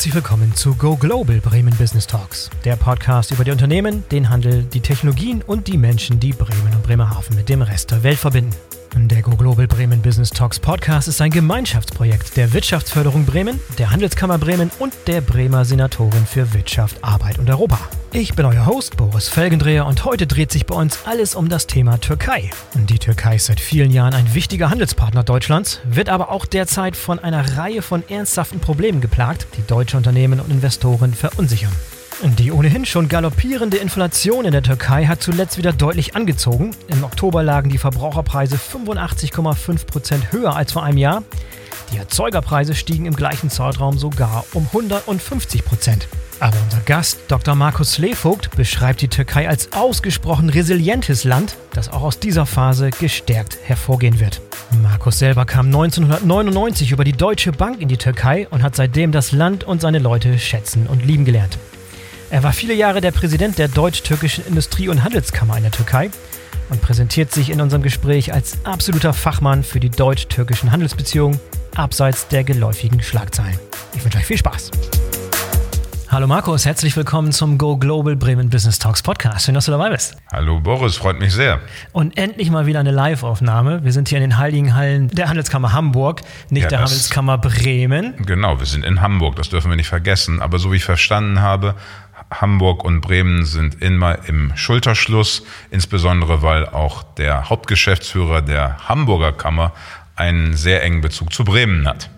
herzlich willkommen zu Go Global Bremen Business Talks, der Podcast über die Unternehmen, den Handel, die Technologien und die Menschen, die Bremen und Bremerhaven mit dem Rest der Welt verbinden. Der Go Global Bremen Business Talks Podcast ist ein Gemeinschaftsprojekt der Wirtschaftsförderung Bremen, der Handelskammer Bremen und der Bremer Senatorin für Wirtschaft, Arbeit und Europa. Ich bin euer Host Boris Felgendreher und heute dreht sich bei uns alles um das Thema Türkei. Die Türkei ist seit vielen Jahren ein wichtiger Handelspartner Deutschlands, wird aber auch derzeit von einer Reihe von ernsthaften Problemen geplagt, die deutsche Unternehmen und Investoren verunsichern. Die ohnehin schon galoppierende Inflation in der Türkei hat zuletzt wieder deutlich angezogen. Im Oktober lagen die Verbraucherpreise 85,5 Prozent höher als vor einem Jahr. Die Erzeugerpreise stiegen im gleichen Zeitraum sogar um 150 Prozent. Aber unser Gast, Dr. Markus Slevogt, beschreibt die Türkei als ausgesprochen resilientes Land, das auch aus dieser Phase gestärkt hervorgehen wird. Markus selber kam 1999 über die Deutsche Bank in die Türkei und hat seitdem das Land und seine Leute schätzen und lieben gelernt. Er war viele Jahre der Präsident der Deutsch-Türkischen Industrie- und Handelskammer in der Türkei und präsentiert sich in unserem Gespräch als absoluter Fachmann für die deutsch-türkischen Handelsbeziehungen abseits der geläufigen Schlagzeilen. Ich wünsche euch viel Spaß. Hallo Markus, herzlich willkommen zum Go Global Bremen Business Talks Podcast. Schön, dass du dabei bist. Hallo Boris, freut mich sehr. Und endlich mal wieder eine Live-Aufnahme. Wir sind hier in den Heiligen Hallen der Handelskammer Hamburg, nicht ja, der Handelskammer Bremen. Genau, wir sind in Hamburg, das dürfen wir nicht vergessen. Aber so wie ich verstanden habe, Hamburg und Bremen sind immer im Schulterschluss, insbesondere weil auch der Hauptgeschäftsführer der Hamburger Kammer einen sehr engen Bezug zu Bremen hat.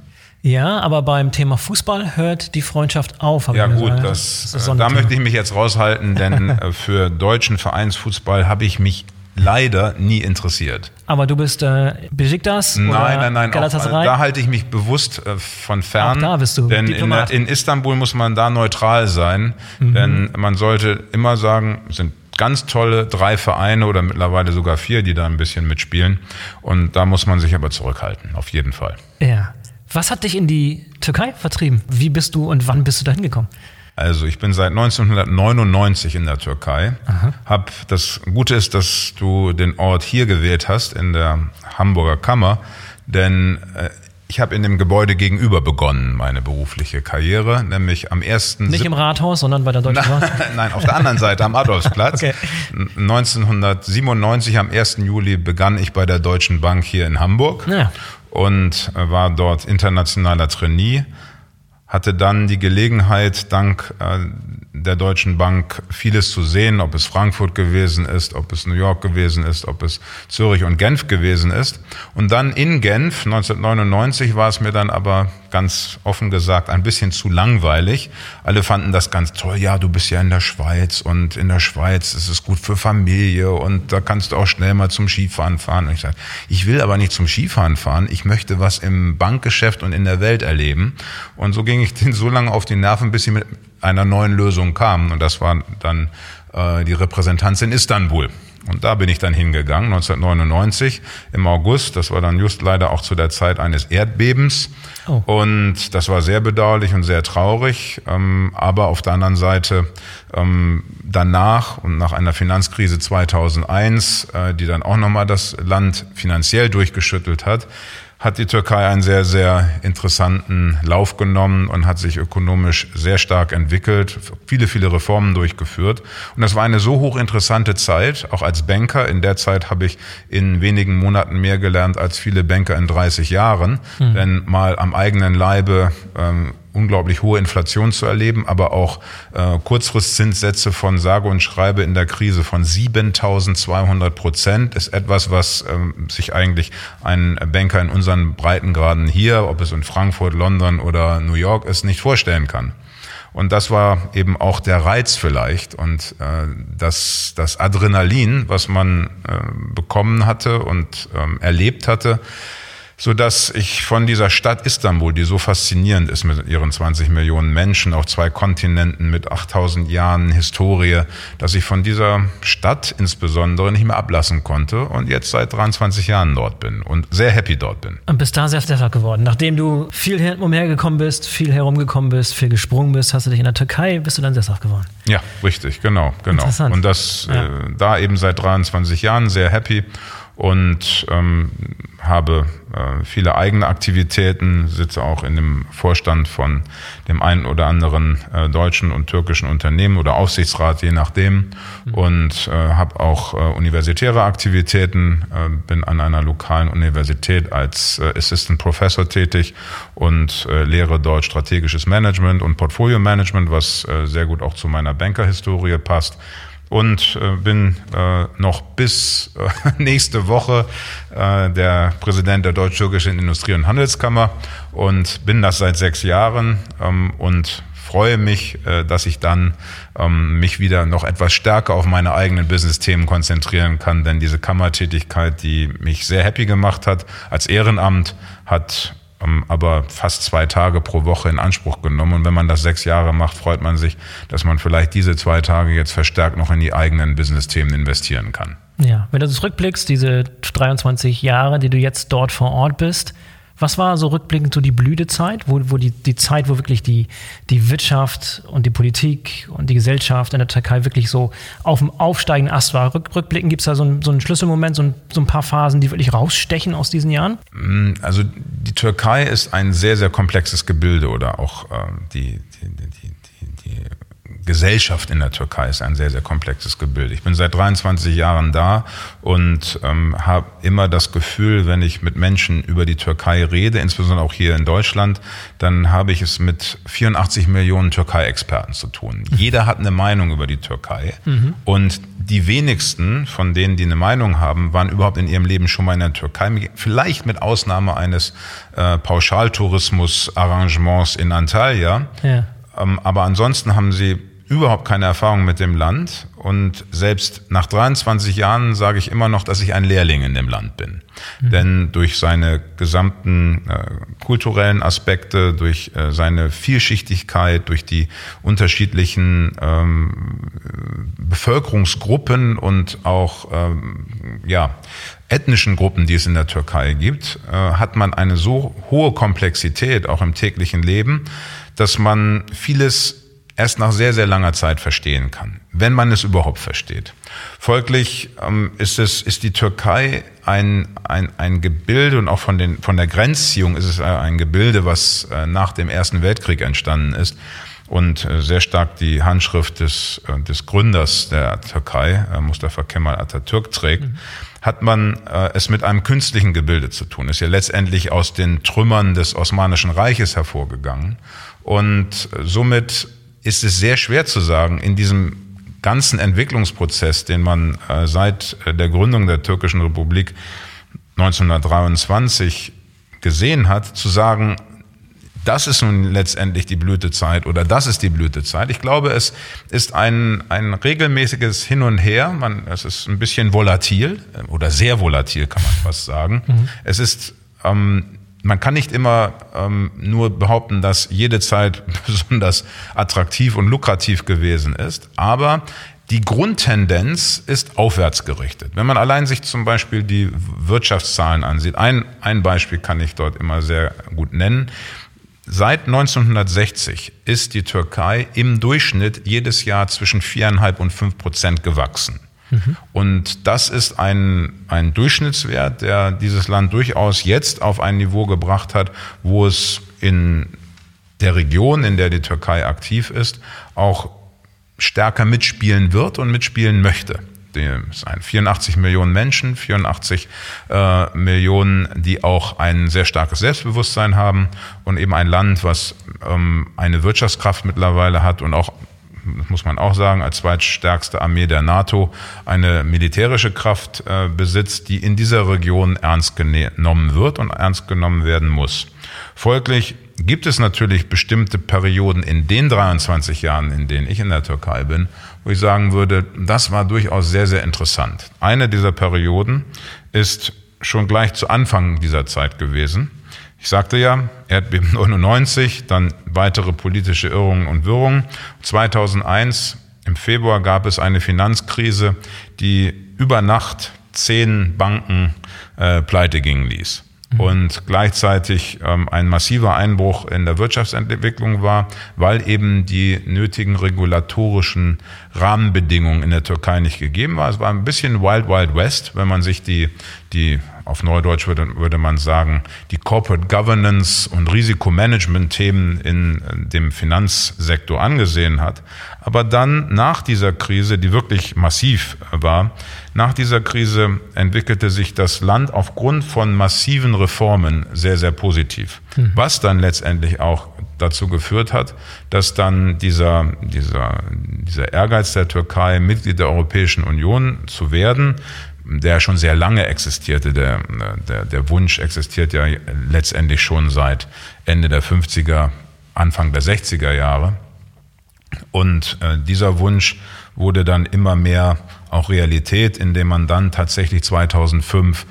Ja, aber beim Thema Fußball hört die Freundschaft auf. Ja gut, das, das da möchte ich mich jetzt raushalten, denn äh, für deutschen Vereinsfußball habe ich mich leider nie interessiert. Aber du bist äh, Besiktas? Nein, nein, nein. Auch, da halte ich mich bewusst äh, von fern. Auch da bist du Denn in, in, Istanbul muss man da neutral sein. Mhm. Denn man sollte immer sagen, sind ganz tolle drei Vereine oder mittlerweile sogar vier, die da ein bisschen mitspielen. Und da muss man sich aber zurückhalten, auf jeden Fall. Ja. Was hat dich in die Türkei vertrieben? Wie bist du und wann bist du da hingekommen? Also ich bin seit 1999 in der Türkei. Hab das Gute ist, dass du den Ort hier gewählt hast in der Hamburger Kammer, denn äh, ich habe in dem Gebäude gegenüber begonnen, meine berufliche Karriere, nämlich am ersten. Nicht im Rathaus, sondern bei der Deutschen Bahn? Nein, auf der anderen Seite am Adolfsplatz. okay. 1997, am 1. Juli, begann ich bei der Deutschen Bank hier in Hamburg ja. und war dort internationaler Trainee hatte dann die Gelegenheit, dank äh, der Deutschen Bank vieles zu sehen, ob es Frankfurt gewesen ist, ob es New York gewesen ist, ob es Zürich und Genf gewesen ist. Und dann in Genf 1999 war es mir dann aber ganz offen gesagt ein bisschen zu langweilig. Alle fanden das ganz toll. Ja, du bist ja in der Schweiz und in der Schweiz ist es gut für Familie und da kannst du auch schnell mal zum Skifahren fahren. Und ich sage, ich will aber nicht zum Skifahren fahren. Ich möchte was im Bankgeschäft und in der Welt erleben. Und so ging ich den so lange auf die Nerven, bis sie mit einer neuen Lösung kamen. Und das war dann äh, die Repräsentanz in Istanbul. Und da bin ich dann hingegangen, 1999 im August. Das war dann just leider auch zu der Zeit eines Erdbebens. Oh. Und das war sehr bedauerlich und sehr traurig. Ähm, aber auf der anderen Seite ähm, danach und nach einer Finanzkrise 2001, äh, die dann auch nochmal das Land finanziell durchgeschüttelt hat, hat die Türkei einen sehr, sehr interessanten Lauf genommen und hat sich ökonomisch sehr stark entwickelt, viele, viele Reformen durchgeführt. Und das war eine so hochinteressante Zeit, auch als Banker. In der Zeit habe ich in wenigen Monaten mehr gelernt als viele Banker in 30 Jahren. Mhm. Denn mal am eigenen Leibe ähm, unglaublich hohe Inflation zu erleben, aber auch äh, Kurzfristzinssätze von sage und schreibe in der Krise von 7200 Prozent ist etwas, was ähm, sich eigentlich ein Banker in unseren Breitengraden hier, ob es in Frankfurt, London oder New York ist, nicht vorstellen kann. Und das war eben auch der Reiz vielleicht und äh, das, das Adrenalin, was man äh, bekommen hatte und ähm, erlebt hatte, so dass ich von dieser Stadt Istanbul, die so faszinierend ist mit ihren 20 Millionen Menschen auf zwei Kontinenten mit 8000 Jahren Historie, dass ich von dieser Stadt insbesondere nicht mehr ablassen konnte und jetzt seit 23 Jahren dort bin und sehr happy dort bin. Und bist da sehr sesshaft geworden. Nachdem du viel umhergekommen bist, viel herumgekommen bist, viel gesprungen bist, hast du dich in der Türkei, bist du dann sesshaft geworden. Ja, richtig, genau, genau. Und das ja. äh, da eben seit 23 Jahren sehr happy und ähm, habe äh, viele eigene Aktivitäten, sitze auch in dem Vorstand von dem einen oder anderen äh, deutschen und türkischen Unternehmen oder Aufsichtsrat, je nachdem, mhm. und äh, habe auch äh, universitäre Aktivitäten, äh, bin an einer lokalen Universität als äh, Assistant Professor tätig und äh, lehre dort strategisches Management und Portfolio Management, was äh, sehr gut auch zu meiner Bankerhistorie passt und äh, bin äh, noch bis äh, nächste Woche äh, der Präsident der Deutsch-Türkischen Industrie- und Handelskammer. Und bin das seit sechs Jahren ähm, und freue mich, äh, dass ich dann ähm, mich wieder noch etwas stärker auf meine eigenen Business-Themen konzentrieren kann, denn diese Kammertätigkeit, die mich sehr happy gemacht hat, als Ehrenamt, hat aber fast zwei Tage pro Woche in Anspruch genommen. Und wenn man das sechs Jahre macht, freut man sich, dass man vielleicht diese zwei Tage jetzt verstärkt noch in die eigenen Business-Themen investieren kann. Ja, wenn du zurückblickst, diese 23 Jahre, die du jetzt dort vor Ort bist, was war so rückblickend so die Blütezeit, wo, wo die, die Zeit, wo wirklich die, die Wirtschaft und die Politik und die Gesellschaft in der Türkei wirklich so auf dem aufsteigenden Ast war? Rück, rückblickend gibt es da so, ein, so einen Schlüsselmoment, so ein, so ein paar Phasen, die wirklich rausstechen aus diesen Jahren? Mm, also die Türkei ist ein sehr, sehr komplexes Gebilde oder auch äh, die, die, die, die, die Gesellschaft in der Türkei ist ein sehr, sehr komplexes Gebilde. Ich bin seit 23 Jahren da und ähm, habe immer das Gefühl, wenn ich mit Menschen über die Türkei rede, insbesondere auch hier in Deutschland, dann habe ich es mit 84 Millionen Türkei-Experten zu tun. Jeder hat eine Meinung über die Türkei mhm. und die wenigsten von denen, die eine Meinung haben, waren überhaupt in ihrem Leben schon mal in der Türkei. Vielleicht mit Ausnahme eines äh, Pauschaltourismus-Arrangements in Antalya. Ja. Ähm, aber ansonsten haben sie überhaupt keine Erfahrung mit dem Land und selbst nach 23 Jahren sage ich immer noch, dass ich ein Lehrling in dem Land bin. Mhm. Denn durch seine gesamten äh, kulturellen Aspekte, durch äh, seine Vielschichtigkeit, durch die unterschiedlichen ähm, Bevölkerungsgruppen und auch ähm, ja, ethnischen Gruppen, die es in der Türkei gibt, äh, hat man eine so hohe Komplexität auch im täglichen Leben, dass man vieles erst nach sehr, sehr langer Zeit verstehen kann, wenn man es überhaupt versteht. Folglich ähm, ist, es, ist die Türkei ein, ein, ein Gebilde und auch von, den, von der Grenzziehung ist es ein Gebilde, was äh, nach dem Ersten Weltkrieg entstanden ist und äh, sehr stark die Handschrift des, äh, des Gründers der Türkei, äh, Mustafa Kemal Atatürk, trägt. Mhm hat man äh, es mit einem künstlichen Gebilde zu tun. Ist ja letztendlich aus den Trümmern des Osmanischen Reiches hervorgegangen. Und somit ist es sehr schwer zu sagen, in diesem ganzen Entwicklungsprozess, den man äh, seit äh, der Gründung der Türkischen Republik 1923 gesehen hat, zu sagen, das ist nun letztendlich die Blütezeit oder das ist die Blütezeit. Ich glaube, es ist ein, ein regelmäßiges Hin und Her. Man, es ist ein bisschen volatil äh, oder sehr volatil, kann man fast sagen. Mhm. Es ist ähm, man kann nicht immer ähm, nur behaupten, dass jede Zeit besonders attraktiv und lukrativ gewesen ist, aber die Grundtendenz ist aufwärts gerichtet. Wenn man allein sich zum Beispiel die Wirtschaftszahlen ansieht, ein, ein Beispiel kann ich dort immer sehr gut nennen. Seit 1960 ist die Türkei im Durchschnitt jedes Jahr zwischen viereinhalb und fünf Prozent gewachsen. Mhm. Und das ist ein, ein Durchschnittswert, der dieses Land durchaus jetzt auf ein Niveau gebracht hat, wo es in der Region, in der die Türkei aktiv ist, auch stärker mitspielen wird und mitspielen möchte. Es sind 84 Millionen Menschen, 84 äh, Millionen, die auch ein sehr starkes Selbstbewusstsein haben und eben ein Land, was ähm, eine Wirtschaftskraft mittlerweile hat und auch das muss man auch sagen, als zweitstärkste Armee der NATO eine militärische Kraft äh, besitzt, die in dieser Region ernst genommen wird und ernst genommen werden muss. Folglich gibt es natürlich bestimmte Perioden in den 23 Jahren, in denen ich in der Türkei bin, wo ich sagen würde, das war durchaus sehr, sehr interessant. Eine dieser Perioden ist schon gleich zu Anfang dieser Zeit gewesen. Ich sagte ja, Erdbeben 99, dann weitere politische Irrungen und Wirrungen. 2001 im Februar gab es eine Finanzkrise, die über Nacht zehn Banken äh, pleite gingen ließ. Mhm. Und gleichzeitig ähm, ein massiver Einbruch in der Wirtschaftsentwicklung war, weil eben die nötigen regulatorischen Rahmenbedingungen in der Türkei nicht gegeben war. Es war ein bisschen Wild Wild West, wenn man sich die die auf Neudeutsch würde, würde man sagen, die Corporate Governance und Risikomanagement-Themen in dem Finanzsektor angesehen hat. Aber dann nach dieser Krise, die wirklich massiv war, nach dieser Krise entwickelte sich das Land aufgrund von massiven Reformen sehr, sehr positiv. Mhm. Was dann letztendlich auch dazu geführt hat, dass dann dieser, dieser, dieser Ehrgeiz der Türkei, Mitglied der Europäischen Union zu werden, der schon sehr lange existierte. Der, der, der Wunsch existiert ja letztendlich schon seit Ende der 50er, Anfang der 60er Jahre. Und äh, dieser Wunsch wurde dann immer mehr auch Realität, indem man dann tatsächlich 2005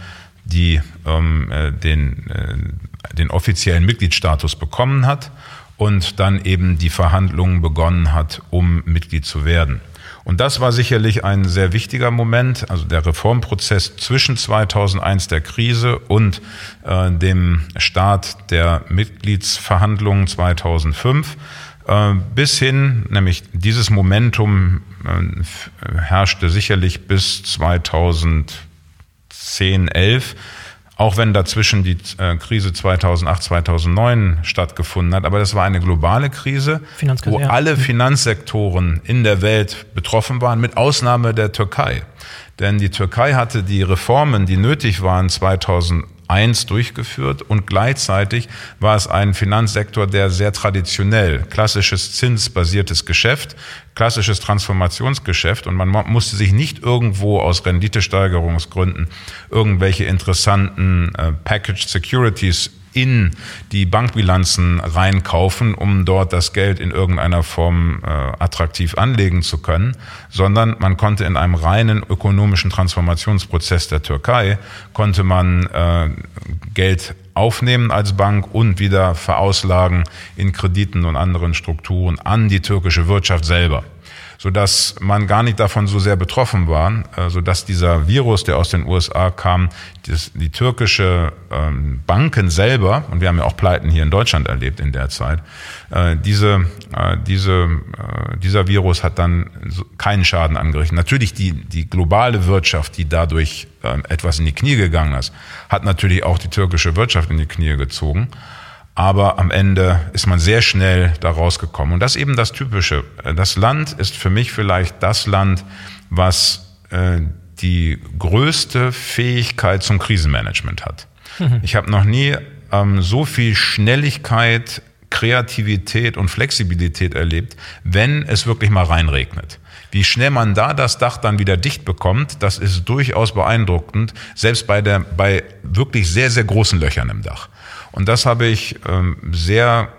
die, ähm, äh, den, äh, den offiziellen Mitgliedsstatus bekommen hat und dann eben die Verhandlungen begonnen hat, um Mitglied zu werden. Und das war sicherlich ein sehr wichtiger Moment, also der Reformprozess zwischen 2001 der Krise und äh, dem Start der Mitgliedsverhandlungen 2005 äh, bis hin, nämlich dieses Momentum äh, herrschte sicherlich bis 2010, 11 auch wenn dazwischen die äh, Krise 2008, 2009 stattgefunden hat. Aber das war eine globale Krise, wo ja. alle Finanzsektoren in der Welt betroffen waren, mit Ausnahme der Türkei. Denn die Türkei hatte die Reformen, die nötig waren 2008, 1 durchgeführt und gleichzeitig war es ein Finanzsektor, der sehr traditionell, klassisches zinsbasiertes Geschäft, klassisches Transformationsgeschäft und man musste sich nicht irgendwo aus Renditesteigerungsgründen irgendwelche interessanten äh, Packaged Securities in die Bankbilanzen reinkaufen, um dort das Geld in irgendeiner Form äh, attraktiv anlegen zu können, sondern man konnte in einem reinen ökonomischen Transformationsprozess der Türkei, konnte man äh, Geld aufnehmen als Bank und wieder verauslagen in Krediten und anderen Strukturen an die türkische Wirtschaft selber sodass man gar nicht davon so sehr betroffen war, äh, sodass dieser Virus, der aus den USA kam, die türkische ähm, Banken selber, und wir haben ja auch Pleiten hier in Deutschland erlebt in der Zeit, äh, diese, äh, diese, dieser Virus hat dann keinen Schaden angerichtet. Natürlich die, die globale Wirtschaft, die dadurch äh, etwas in die Knie gegangen ist, hat natürlich auch die türkische Wirtschaft in die Knie gezogen. Aber am Ende ist man sehr schnell da rausgekommen. Und das ist eben das Typische. Das Land ist für mich vielleicht das Land, was äh, die größte Fähigkeit zum Krisenmanagement hat. Mhm. Ich habe noch nie ähm, so viel Schnelligkeit, Kreativität und Flexibilität erlebt, wenn es wirklich mal reinregnet. Wie schnell man da das Dach dann wieder dicht bekommt, das ist durchaus beeindruckend, selbst bei, der, bei wirklich sehr, sehr großen Löchern im Dach. Und das habe ich ähm, sehr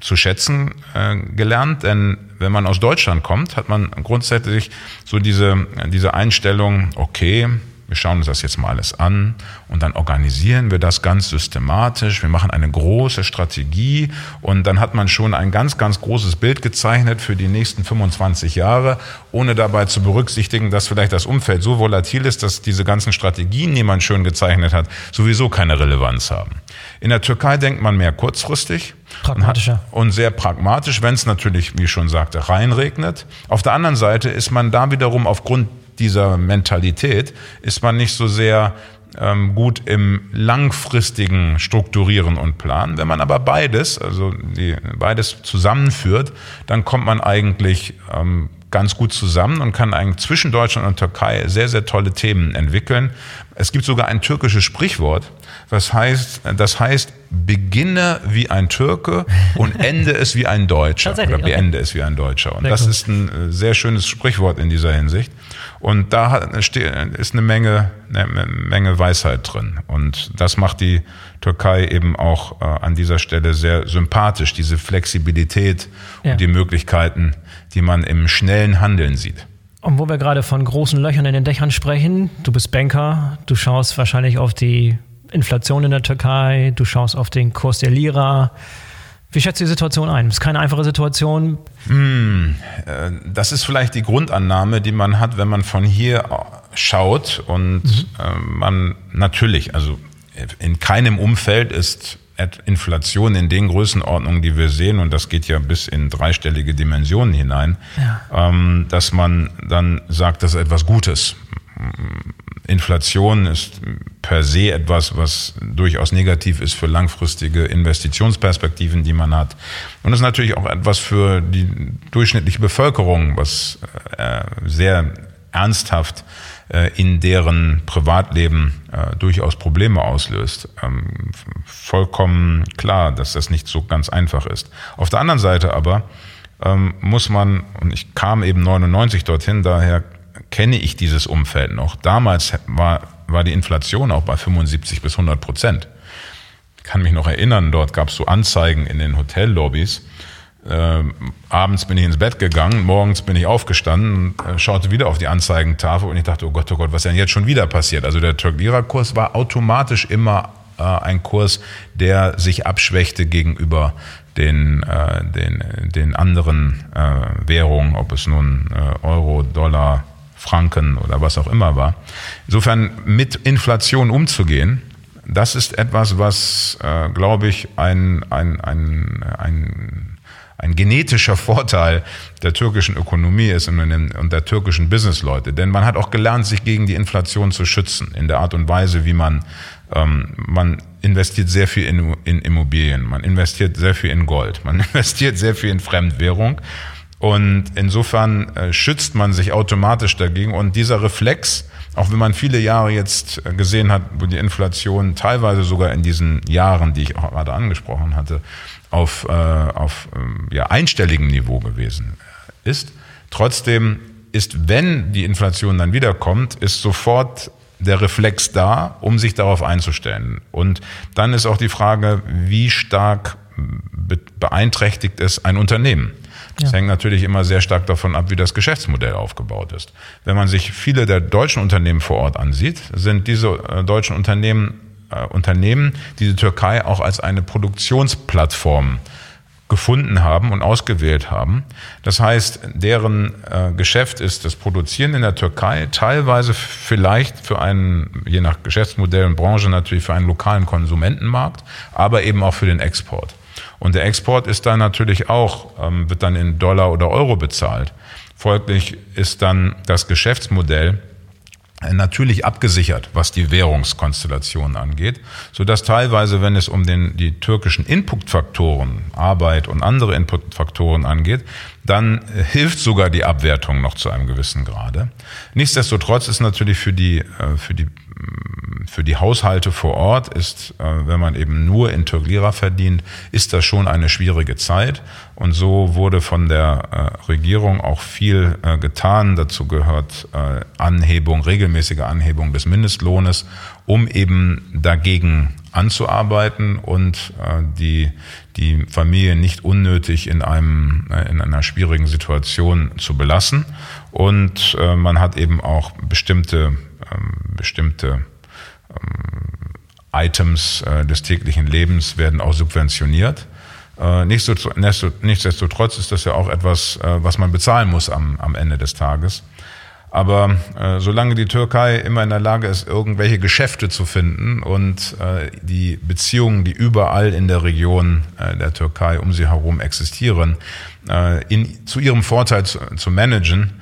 zu schätzen äh, gelernt, denn wenn man aus Deutschland kommt, hat man grundsätzlich so diese, diese Einstellung, okay, wir schauen uns das jetzt mal alles an und dann organisieren wir das ganz systematisch. Wir machen eine große Strategie und dann hat man schon ein ganz, ganz großes Bild gezeichnet für die nächsten 25 Jahre, ohne dabei zu berücksichtigen, dass vielleicht das Umfeld so volatil ist, dass diese ganzen Strategien, die man schön gezeichnet hat, sowieso keine Relevanz haben. In der Türkei denkt man mehr kurzfristig. Pragmatischer. Und sehr pragmatisch, wenn es natürlich, wie ich schon sagte, reinregnet. Auf der anderen Seite ist man da wiederum aufgrund dieser Mentalität ist man nicht so sehr ähm, gut im langfristigen Strukturieren und Planen. Wenn man aber beides, also die, beides zusammenführt, dann kommt man eigentlich ähm, ganz gut zusammen und kann eigentlich zwischen Deutschland und Türkei sehr, sehr tolle Themen entwickeln. Es gibt sogar ein türkisches Sprichwort, was heißt, das heißt, beginne wie ein Türke und ende es wie ein Deutscher. Oder beende okay. es wie ein Deutscher. Und sehr das cool. ist ein äh, sehr schönes Sprichwort in dieser Hinsicht. Und da ist eine Menge, eine Menge Weisheit drin. Und das macht die Türkei eben auch äh, an dieser Stelle sehr sympathisch, diese Flexibilität ja. und die Möglichkeiten, die man im schnellen Handeln sieht. Und wo wir gerade von großen Löchern in den Dächern sprechen, du bist Banker, du schaust wahrscheinlich auf die Inflation in der Türkei, du schaust auf den Kurs der Lira. Wie schätzt du die Situation ein? Das ist keine einfache Situation. Hm, äh, das ist vielleicht die Grundannahme, die man hat, wenn man von hier schaut. Und mhm. Äh, man natürlich, also in keinem Umfeld ist Inflation in den Größenordnungen, die wir sehen, und das geht ja bis in dreistellige Dimensionen hinein, ja. Ähm, dass man dann sagt, das ist etwas Gutes. Inflation ist per se etwas, was durchaus negativ ist für langfristige Investitionsperspektiven, die man hat. Und es ist natürlich auch etwas für die durchschnittliche Bevölkerung, was äh, sehr ernsthaft in deren Privatleben äh, durchaus Probleme auslöst. Ähm, vollkommen klar, dass das nicht so ganz einfach ist. Auf der anderen Seite aber ähm, muss man, und ich kam eben 99 dorthin, daher kenne ich dieses Umfeld noch. Damals war, war die Inflation auch bei 75 bis 100 Prozent. Ich kann mich noch erinnern, dort gab es so Anzeigen in den Hotellobbys. Äh, abends bin ich ins Bett gegangen, morgens bin ich aufgestanden, äh, schaute wieder auf die Anzeigentafel und ich dachte, oh Gott, oh Gott, was denn jetzt schon wieder passiert? Also der Türk-Lira-Kurs war automatisch immer äh, ein Kurs, der sich abschwächte gegenüber den, äh, den, den anderen äh, Währungen, ob es nun äh, Euro, Dollar, Franken oder was auch immer war. Insofern mit Inflation umzugehen, das ist etwas, was, äh, glaube ich, ein, ein, ein, ein, ein genetischer Vorteil der türkischen Ökonomie ist und, der türkischen Businessleute. Denn man hat auch gelernt, sich gegen die Inflation zu schützen, in der Art und Weise, wie man, ähm, man investiert sehr viel in, in Immobilien, man investiert sehr viel in Gold, man investiert sehr viel in Fremdwährung. Und insofern äh, schützt man sich automatisch dagegen. Und dieser Reflex, auch wenn man viele Jahre jetzt äh, gesehen hat, wo die Inflation teilweise sogar in diesen Jahren, die ich auch gerade angesprochen hatte, auf, äh, auf ähm, ja, einstelligem Niveau gewesen ist, trotzdem ist, wenn die Inflation dann wiederkommt, ist sofort der Reflex da, um sich darauf einzustellen. Und dann ist auch die Frage, wie stark beeinträchtigt es ein Unternehmen. Das ja. hängt natürlich immer sehr stark davon ab, wie das Geschäftsmodell aufgebaut ist. Wenn man sich viele der deutschen Unternehmen vor Ort ansieht, sind diese äh, deutschen Unternehmen äh, Unternehmen, die die Türkei auch als eine Produktionsplattform gefunden haben und ausgewählt haben. Das heißt, deren äh, Geschäft ist das Produzieren in der Türkei, teilweise vielleicht für einen, je nach Geschäftsmodell und Branche natürlich für einen lokalen Konsumentenmarkt, aber eben auch für den Export. Und der Export ist dann natürlich auch, ähm, wird dann in Dollar oder Euro bezahlt. Folglich ist dann das Geschäftsmodell äh, natürlich abgesichert, was die Währungskonstellation angeht, so dass teilweise, wenn es um den, die türkischen Inputfaktoren, Arbeit und andere Inputfaktoren angeht, dann äh, hilft sogar die Abwertung noch zu einem gewissen Grade. Nichtsdestotrotz ist natürlich für die, äh, für die für die Haushalte vor Ort ist, äh, wenn man eben nur in Türklira verdient, ist das schon eine schwierige Zeit. Und so wurde von der äh, Regierung auch viel äh, getan. Dazu gehört Anhebung, regelmäßige Anhebung des Mindestlohnes, um eben dagegen anzuarbeiten und die, die Familie nicht unnötig in, einem, in einer schwierigen Situation zu belassen. Und man hat eben auch bestimmte, bestimmte ähm, Items äh, des täglichen Lebens werden auch subventioniert. Äh, nichtsdestotrotz ist das ja auch etwas, äh, was man bezahlen muss am, am Ende des Tages. Aber äh, solange die Türkei immer in der Lage ist, irgendwelche Geschäfte zu finden und äh, die Beziehungen, die überall in der Region äh, der Türkei um sie herum existieren, in, zu ihrem Vorteil zu, zu managen,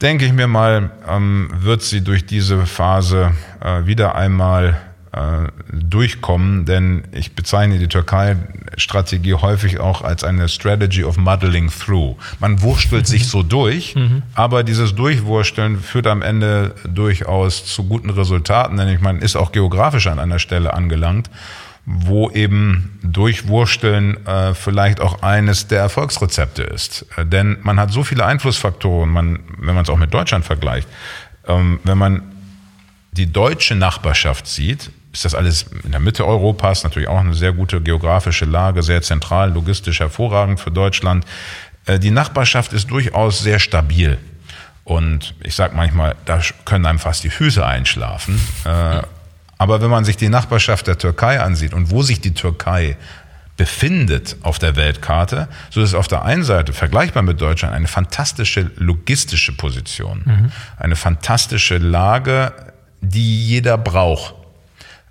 denke ich mir mal, ähm, wird sie durch diese Phase äh, wieder einmal äh, durchkommen, denn ich bezeichne die Türkei-Strategie häufig auch als eine Strategy of muddling through. Man wurstelt sich so durch, mhm. aber dieses Durchwursteln führt am Ende durchaus zu guten Resultaten, denn ich meine, ist auch geografisch an einer Stelle angelangt, wo eben Durchwursteln äh, vielleicht auch eines der Erfolgsrezepte ist. Äh, denn man hat so viele Einflussfaktoren, man, wenn man es auch mit Deutschland vergleicht, ähm, wenn man die deutsche Nachbarschaft sieht, ist das alles in der Mitte Europas, natürlich auch eine sehr gute geografische Lage, sehr zentral, logistisch hervorragend für Deutschland. Äh, die Nachbarschaft ist durchaus sehr stabil. Und ich sage manchmal, da können einem fast die Füße einschlafen. Äh, aber wenn man sich die Nachbarschaft der Türkei ansieht und wo sich die Türkei befindet auf der Weltkarte, so ist auf der einen Seite vergleichbar mit Deutschland eine fantastische logistische Position, mhm. eine fantastische Lage, die jeder braucht.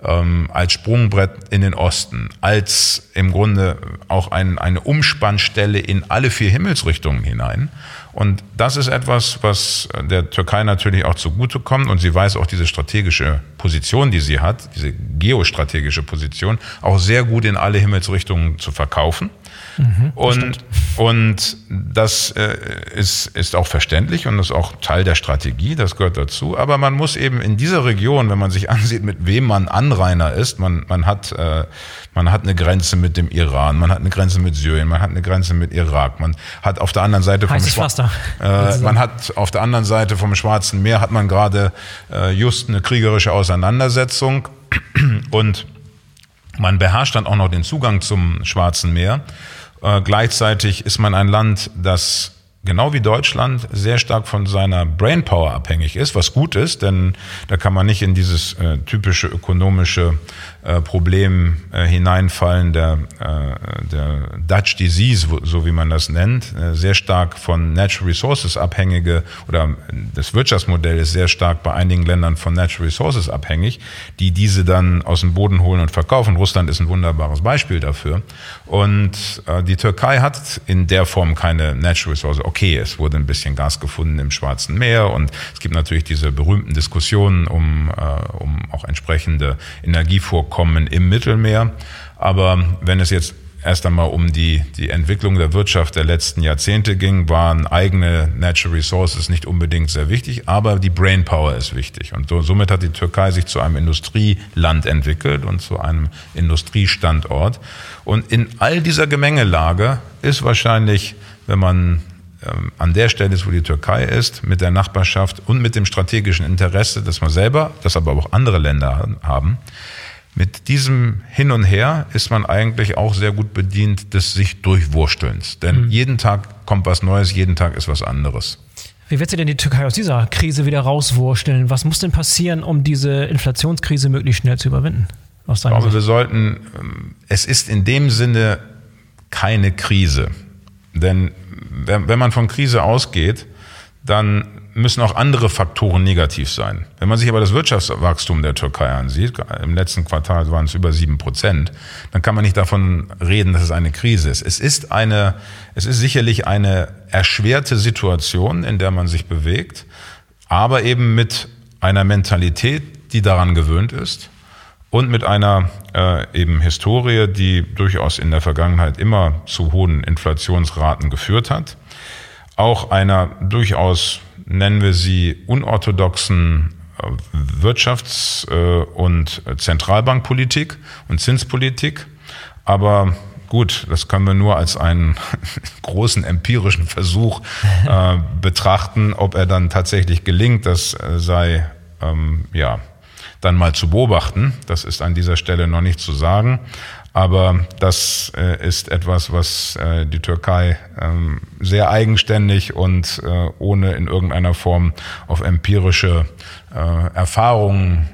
ähm, als Sprungbrett in den Osten, als im Grunde auch ein, eine Umspannstelle in alle vier Himmelsrichtungen hinein. Und das ist etwas, was der Türkei natürlich auch zugutekommt. Und sie weiß auch diese strategische Position, die sie hat, diese geostrategische Position, auch sehr gut in alle Himmelsrichtungen zu verkaufen. Mhm, und, und das äh, ist, ist auch verständlich und ist auch Teil der Strategie, das gehört dazu. Aber man muss eben in dieser Region, wenn man sich ansieht, mit wem man Anrainer ist, man, man, hat, äh, man hat eine Grenze mit dem Iran, man hat eine Grenze mit Syrien, man hat eine Grenze mit Irak, man hat auf der anderen Seite vom Schwa äh, man hat auf der anderen Seite vom Schwarzen Meer hat man gerade äh, just eine kriegerische Auseinandersetzung. Und man beherrscht dann auch noch den Zugang zum Schwarzen Meer. Äh, gleichzeitig ist man ein Land, das genau wie Deutschland sehr stark von seiner Brainpower abhängig ist, was gut ist, denn da kann man nicht in dieses äh, typische ökonomische äh, äh, hineinfallen, der, äh, der Dutch Disease, so wie man das nennt, äh, sehr stark von Natural Resources abhängige oder das Wirtschaftsmodell ist sehr stark bei einigen Ländern von Natural Resources abhängig, die diese dann aus dem Boden holen und verkaufen. Russland ist ein wunderbares Beispiel dafür. Und äh, die Türkei hat in der Form keine Natural Resources. Okay, es wurde ein bisschen Gas gefunden im Schwarzen Meer und es gibt natürlich diese berühmten Diskussionen um, äh, um auch entsprechende Energievorkommen Vorkommen im Mittelmeer. Aber wenn es jetzt erst einmal um die, die Entwicklung der Wirtschaft der letzten Jahrzehnte ging, waren eigene Natural Resources nicht unbedingt sehr wichtig, aber die Brainpower ist wichtig. Und so, somit hat die Türkei sich zu einem Industrieland entwickelt und zu einem Industriestandort. Und in all dieser Gemengelage ist wahrscheinlich, wenn man ähm, an der Stelle ist, wo die Türkei ist, mit der Nachbarschaft und mit dem strategischen Interesse, das man selber, das aber auch andere Länder haben, mit diesem Hin und Her ist man eigentlich auch sehr gut bedient des sich Durchwurstelns. Denn mhm. jeden Tag kommt was Neues, jeden Tag ist was anderes. Wie wird sie denn die Türkei aus dieser Krise wieder rauswursteln? Was muss denn passieren, um diese Inflationskrise möglichst schnell zu überwinden? ich glaube, Sicht? wir sollten, ähm, es ist in dem Sinne keine Krise. Denn wenn man von Krise ausgeht, dann müssen auch andere Faktoren negativ sein. Wenn man sich aber das Wirtschaftswachstum der Türkei ansieht, im letzten Quartal waren es über sieben Prozent, dann kann man nicht davon reden, dass es eine Krise ist. Es ist eine, es ist sicherlich eine erschwerte Situation, in der man sich bewegt, aber eben mit einer Mentalität, die daran gewöhnt ist und mit einer äh, eben Historie, die durchaus in der Vergangenheit immer zu hohen Inflationsraten geführt hat, auch einer durchaus nennen wir sie, unorthodoxen äh, Wirtschafts- äh, und Zentralbankpolitik und Zinspolitik. Aber gut, das können wir nur als einen großen empirischen Versuch äh, betrachten. Ob er dann tatsächlich gelingt, das äh, sei ähm, ja dann mal zu beobachten. Das ist an dieser Stelle noch nicht zu sagen. Aber das äh, ist etwas, was äh, die Türkei ähm, sehr eigenständig und äh, ohne in irgendeiner Form auf empirische äh, Erfahrungen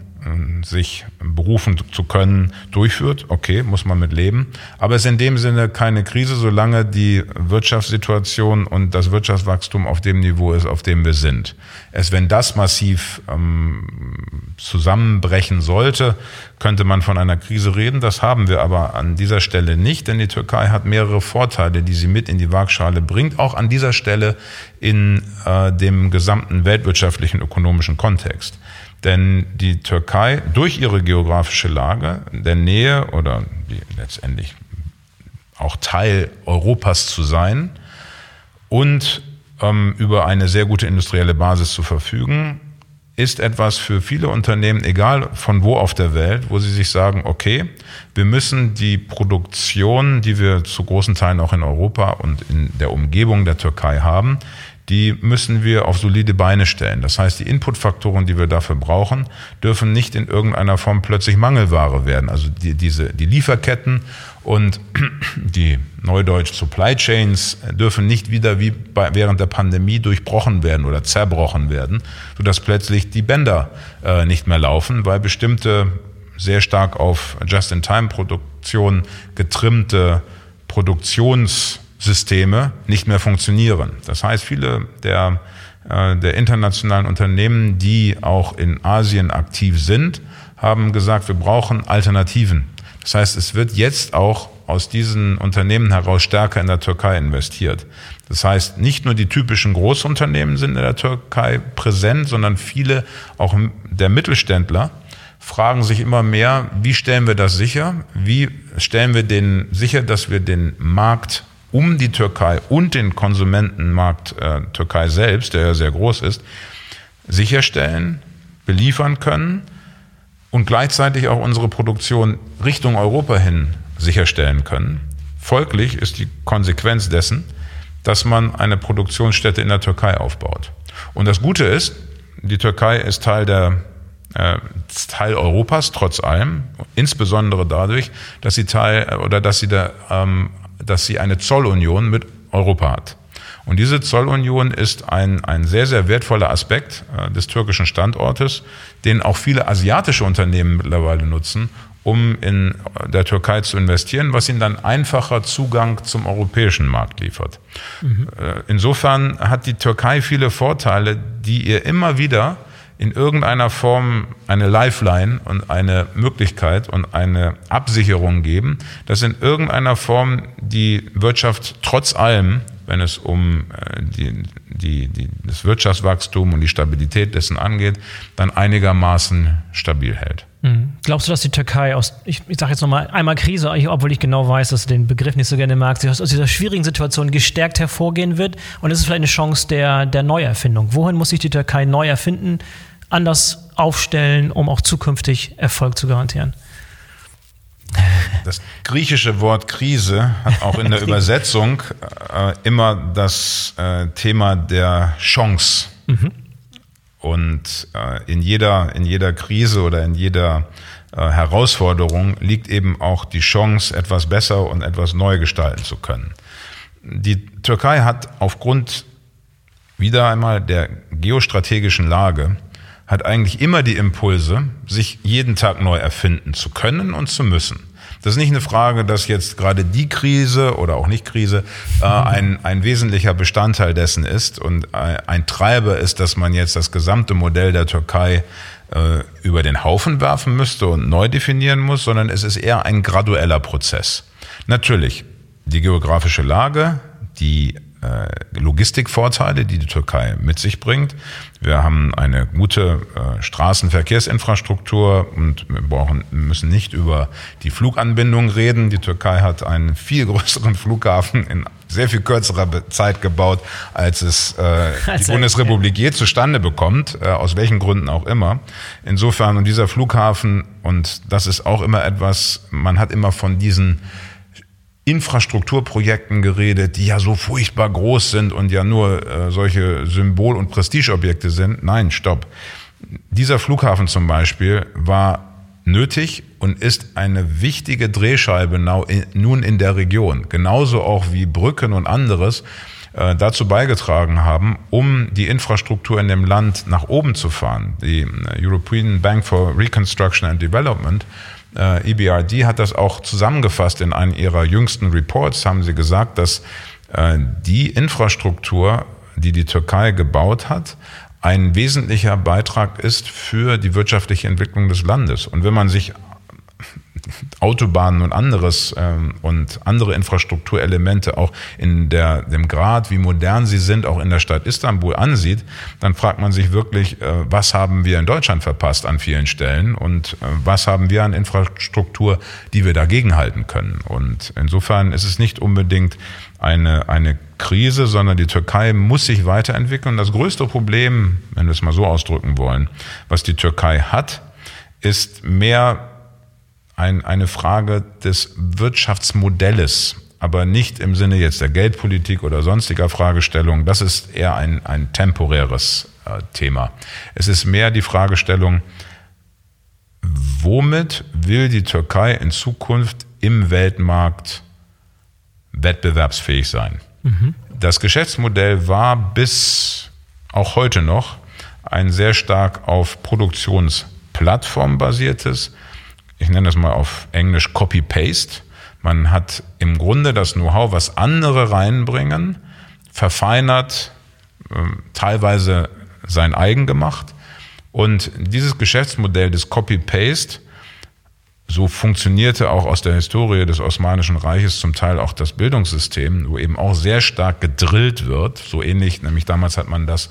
sich berufen zu können, durchführt. Okay, muss man mit leben. Aber es ist in dem Sinne keine Krise, solange die Wirtschaftssituation und das Wirtschaftswachstum auf dem Niveau ist, auf dem wir sind. Es, wenn das massiv ähm, zusammenbrechen sollte, könnte man von einer Krise reden. Das haben wir aber an dieser Stelle nicht, denn die Türkei hat mehrere Vorteile, die sie mit in die Waagschale bringt, auch an dieser Stelle in äh, dem gesamten weltwirtschaftlichen ökonomischen Kontext. Denn die Türkei durch ihre geografische Lage, der Nähe oder letztendlich auch Teil Europas zu sein und ähm, über eine sehr gute industrielle Basis zu verfügen, ist etwas für viele Unternehmen, egal von wo auf der Welt, wo sie sich sagen, okay, wir müssen die Produktion, die wir zu großen Teilen auch in Europa und in der Umgebung der Türkei haben, die müssen wir auf solide Beine stellen. Das heißt, die Inputfaktoren, die wir dafür brauchen, dürfen nicht in irgendeiner Form plötzlich Mangelware werden. Also die, diese, die Lieferketten und die Neudeutsch Supply Chains dürfen nicht wieder wie bei, während der Pandemie durchbrochen werden oder zerbrochen werden, sodass plötzlich die Bänder äh, nicht mehr laufen, weil bestimmte sehr stark auf Just-in-Time-Produktion getrimmte Produktions Systeme nicht mehr funktionieren. Das heißt, viele der, äh, der internationalen Unternehmen, die auch in Asien aktiv sind, haben gesagt, wir brauchen Alternativen. Das heißt, es wird jetzt auch aus diesen Unternehmen heraus stärker in der Türkei investiert. Das heißt, nicht nur die typischen Großunternehmen sind in der Türkei präsent, sondern viele auch der Mittelständler fragen sich immer mehr, wie stellen wir das sicher? Wie stellen wir den sicher, dass wir den Markt um die Türkei und den Konsumentenmarkt äh, Türkei selbst, der ja sehr groß ist, sicherstellen, beliefern können und gleichzeitig auch unsere Produktion Richtung Europa hin sicherstellen können. Folglich ist die Konsequenz dessen, dass man eine Produktionsstätte in der Türkei aufbaut. Und das Gute ist, die Türkei ist Teil der äh, Teil Europas trotz allem, insbesondere dadurch, dass sie Teil oder dass sie da, ähm, dass sie eine Zollunion mit Europa hat. Und diese Zollunion ist ein, ein sehr, sehr wertvoller Aspekt äh, des türkischen Standortes, den auch viele asiatische Unternehmen mittlerweile nutzen, um in der Türkei zu investieren, was ihnen dann einfacher Zugang zum europäischen Markt liefert. Mhm. Äh, insofern hat die Türkei viele Vorteile, die ihr immer wieder in irgendeiner Form eine Lifeline und eine Möglichkeit und eine Absicherung geben, dass in irgendeiner Form die Wirtschaft trotz allem, wenn es um äh, die, die, die, das Wirtschaftswachstum und die Stabilität dessen angeht, dann einigermaßen stabil hält. Mhm. Glaubst du, dass die Türkei aus, ich, ich sage jetzt nochmal einmal Krise, obwohl ich genau weiß, dass du den Begriff nicht so gerne magst, aus dieser schwierigen Situation gestärkt hervorgehen wird? Und ist vielleicht eine Chance der, der Neuerfindung? Wohin muss sich die Türkei neu erfinden? Anders aufstellen, um auch zukünftig Erfolg zu garantieren? Das griechische Wort Krise hat auch in der Übersetzung äh, immer das äh, Thema der Chance. Mhm. Und äh, in, jeder, in jeder Krise oder in jeder äh, Herausforderung liegt eben auch die Chance, etwas besser und etwas neu gestalten zu können. Die Türkei hat aufgrund wieder einmal der geostrategischen Lage hat eigentlich immer die Impulse, sich jeden Tag neu erfinden zu können und zu müssen. Das ist nicht eine Frage, dass jetzt gerade die Krise oder auch nicht Krise äh, ein, ein wesentlicher Bestandteil dessen ist und ein Treiber ist, dass man jetzt das gesamte Modell der Türkei äh, über den Haufen werfen müsste und neu definieren muss, sondern es ist eher ein gradueller Prozess. Natürlich, die geografische Lage, die Logistikvorteile, die die Türkei mit sich bringt. Wir haben eine gute äh, Straßenverkehrsinfrastruktur und wir brauchen, müssen nicht über die Fluganbindung reden. Die Türkei hat einen viel größeren Flughafen in sehr viel kürzerer Zeit gebaut, als es äh, also, die Bundesrepublik je zustande bekommt, äh, aus welchen Gründen auch immer. Insofern, und dieser Flughafen, und das ist auch immer etwas, man hat immer von diesen Infrastrukturprojekten geredet, die ja so furchtbar groß sind und ja nur äh, solche Symbol- und Prestigeobjekte sind. Nein, stopp. Dieser Flughafen zum Beispiel war nötig und ist eine wichtige Drehscheibe nun in der Region. Genauso auch wie Brücken und anderes äh, dazu beigetragen haben, um die Infrastruktur in dem Land nach oben zu fahren. Die äh, European Bank for Reconstruction and Development äh, EBRD hat das auch zusammengefasst in einem ihrer jüngsten Reports, haben sie gesagt, dass äh, die Infrastruktur, die die Türkei gebaut hat, ein wesentlicher Beitrag ist für die wirtschaftliche Entwicklung des Landes. Und wenn man sich Autobahnen und anderes ähm, und andere Infrastrukturelemente auch in der, dem Grad, wie modern sie sind, auch in der Stadt Istanbul ansieht, dann fragt man sich wirklich, äh, was haben wir in Deutschland verpasst an vielen Stellen und äh, was haben wir an Infrastruktur, die wir dagegen halten können. Und insofern ist es nicht unbedingt eine, eine Krise, sondern die Türkei muss sich weiterentwickeln. Das größte Problem, wenn wir es mal so ausdrücken wollen, was die Türkei hat, ist mehr ein, eine Frage des Wirtschaftsmodells, aber nicht im Sinne jetzt der Geldpolitik oder sonstiger Fragestellung. Das ist eher ein, ein temporäres äh, Thema. Es ist mehr die Fragestellung, womit will die Türkei in Zukunft im Weltmarkt wettbewerbsfähig sein? Mhm. Das Geschäftsmodell war bis auch heute noch ein sehr stark auf Produktionsplattform basiertes, ich nenne das mal auf Englisch Copy-Paste. Man hat im Grunde das Know-how, was andere reinbringen, verfeinert, ähm, teilweise sein eigen gemacht Und dieses Geschäftsmodell des Copy-Paste, so funktionierte auch aus der Historie des Osmanischen Reiches zum Teil auch das Bildungssystem, wo eben auch sehr stark gedrillt wird. So ähnlich, nämlich damals hat man das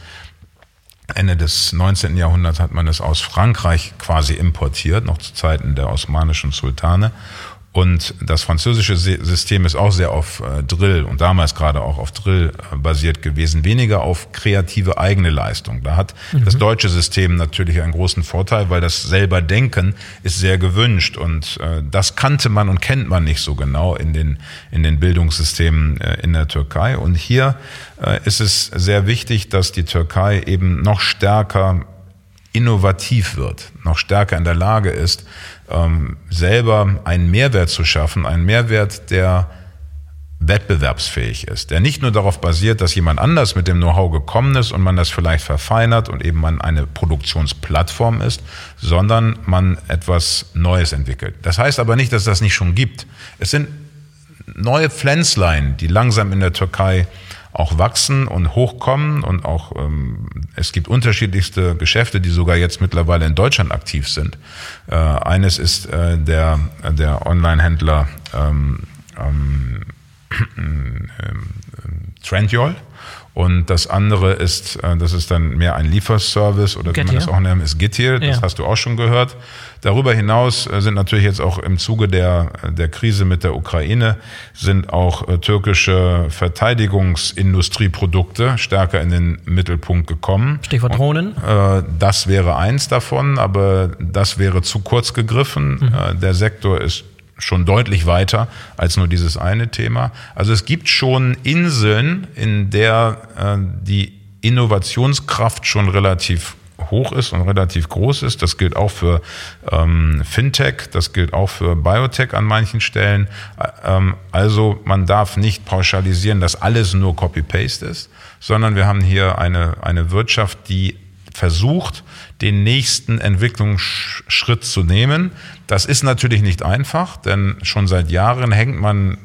Ende des 19. Jahrhunderts hat man es aus Frankreich quasi importiert, noch zu Zeiten der osmanischen Sultane. Und das französische System ist auch sehr auf äh, Drill und damals gerade auch auf Drill äh, basiert gewesen, weniger auf kreative eigene Leistung. Da hat mhm. das deutsche System natürlich einen großen Vorteil, weil das selber Denken ist sehr gewünscht und äh, das kannte man und kennt man nicht so genau in den, in den Bildungssystemen in der Türkei. Und hier ist es sehr wichtig, dass die Türkei eben noch stärker innovativ wird, noch stärker in der Lage ist, ähm, selber einen Mehrwert zu schaffen, einen Mehrwert, der wettbewerbsfähig ist, der nicht nur darauf basiert, dass jemand anders mit dem Know-how gekommen ist und man das vielleicht verfeinert und eben man eine Produktionsplattform ist, sondern man etwas Neues entwickelt. Das heißt aber nicht, dass das nicht schon gibt. Es sind neue Pflänzlein, die langsam in der Türkei auch wachsen und hochkommen und auch ähm, es gibt unterschiedlichste Geschäfte, die sogar jetzt mittlerweile in Deutschland aktiv sind. Äh, eines ist äh, der der Online-Händler ähm, ähm, Trendyol und das andere ist, äh, das ist dann mehr ein Lieferservice oder wie man das auch nennt, ist Getir. Das ja. hast du auch schon gehört. Darüber hinaus äh, sind natürlich jetzt auch im Zuge der, der Krise mit der Ukraine sind auch äh, türkische Verteidigungsindustrieprodukte stärker in den Mittelpunkt gekommen. Stichwort Drohnen. Und, das wäre eins davon, aber das wäre zu kurz gegriffen. Mhm. der Sektor ist schon deutlich weiter als nur dieses eine Thema. Also es gibt schon Inseln, in der äh, die Innovationskraft schon relativ hoch ist und relativ groß ist. Das gilt auch für ähm, Fintech, das gilt auch für Biotech an manchen Stellen. Ähm, also man darf nicht pauschalisieren, dass alles nur Copy-Paste ist, sondern wir haben hier eine, eine Wirtschaft, die versucht, den nächsten Entwicklungsschritt zu nehmen. Das ist natürlich nicht einfach, denn schon seit Jahren hängt man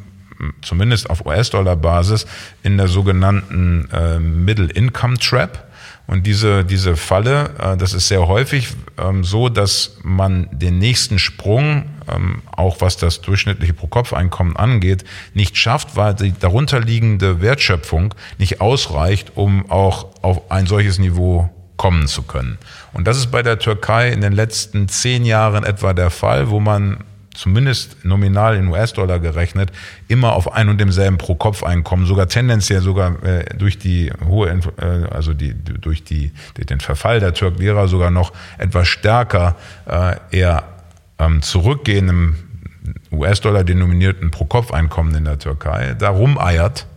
zumindest auf US-Dollar-Basis in der sogenannten äh, Middle Income Trap. Und diese, diese Falle, äh, das ist sehr häufig ähm, so, dass man den nächsten Sprung, ähm, auch was das durchschnittliche Pro-Kopf-Einkommen angeht, nicht schafft, weil die darunterliegende Wertschöpfung nicht ausreicht, um auch auf ein solches Niveau kommen zu können. Und das ist bei der Türkei in den letzten zehn Jahren etwa der Fall, wo man zumindest nominal in US-Dollar gerechnet, immer auf ein und demselben Pro-Kopf-Einkommen, sogar tendenziell sogar äh, durch die hohe, äh, also die, durch die, den Verfall der Türk-Lira sogar noch etwas stärker äh, eher ähm, zurückgehen im US-Dollar denominierten Pro-Kopf-Einkommen in der Türkei, da rumeiert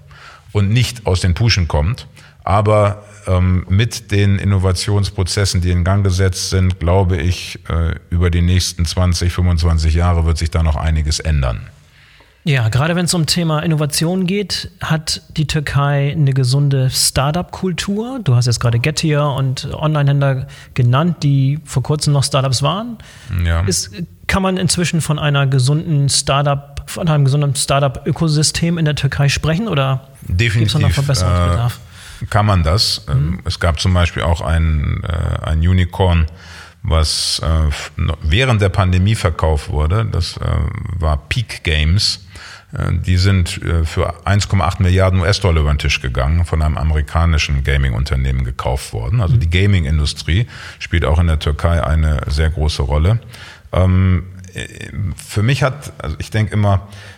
und nicht aus den Puschen kommt, aber mit den Innovationsprozessen, die in Gang gesetzt sind, glaube ich, äh, über die nächsten 20, 25 Jahre wird sich da noch einiges ändern. Ja, gerade wenn es um Thema Innovation geht, hat die Türkei eine gesunde Startup-Kultur. Du hast jetzt gerade Getir und Online-Händler genannt, die vor kurzem noch Startups waren. Ja. Ist, kann man inzwischen von einer gesunden Startup, von einem gesunden Startup-Ökosystem in der Türkei sprechen oder gibt es noch Verbesserungsbedarf? Äh, kann man das. Mhm. Es gab zum Beispiel auch ein, äh, ein Unicorn, was äh, während der Pandemie verkauft wurde. Das äh, war Peak Games. Die sind für 1,8 Milliarden US-Dollar über den Tisch gegangen, von einem amerikanischen Gaming-Unternehmen gekauft worden. Also mhm. die Gaming-Industrie spielt auch in der Türkei eine sehr große Rolle. Ähm, für mich hat, also ich denke immer, ähm,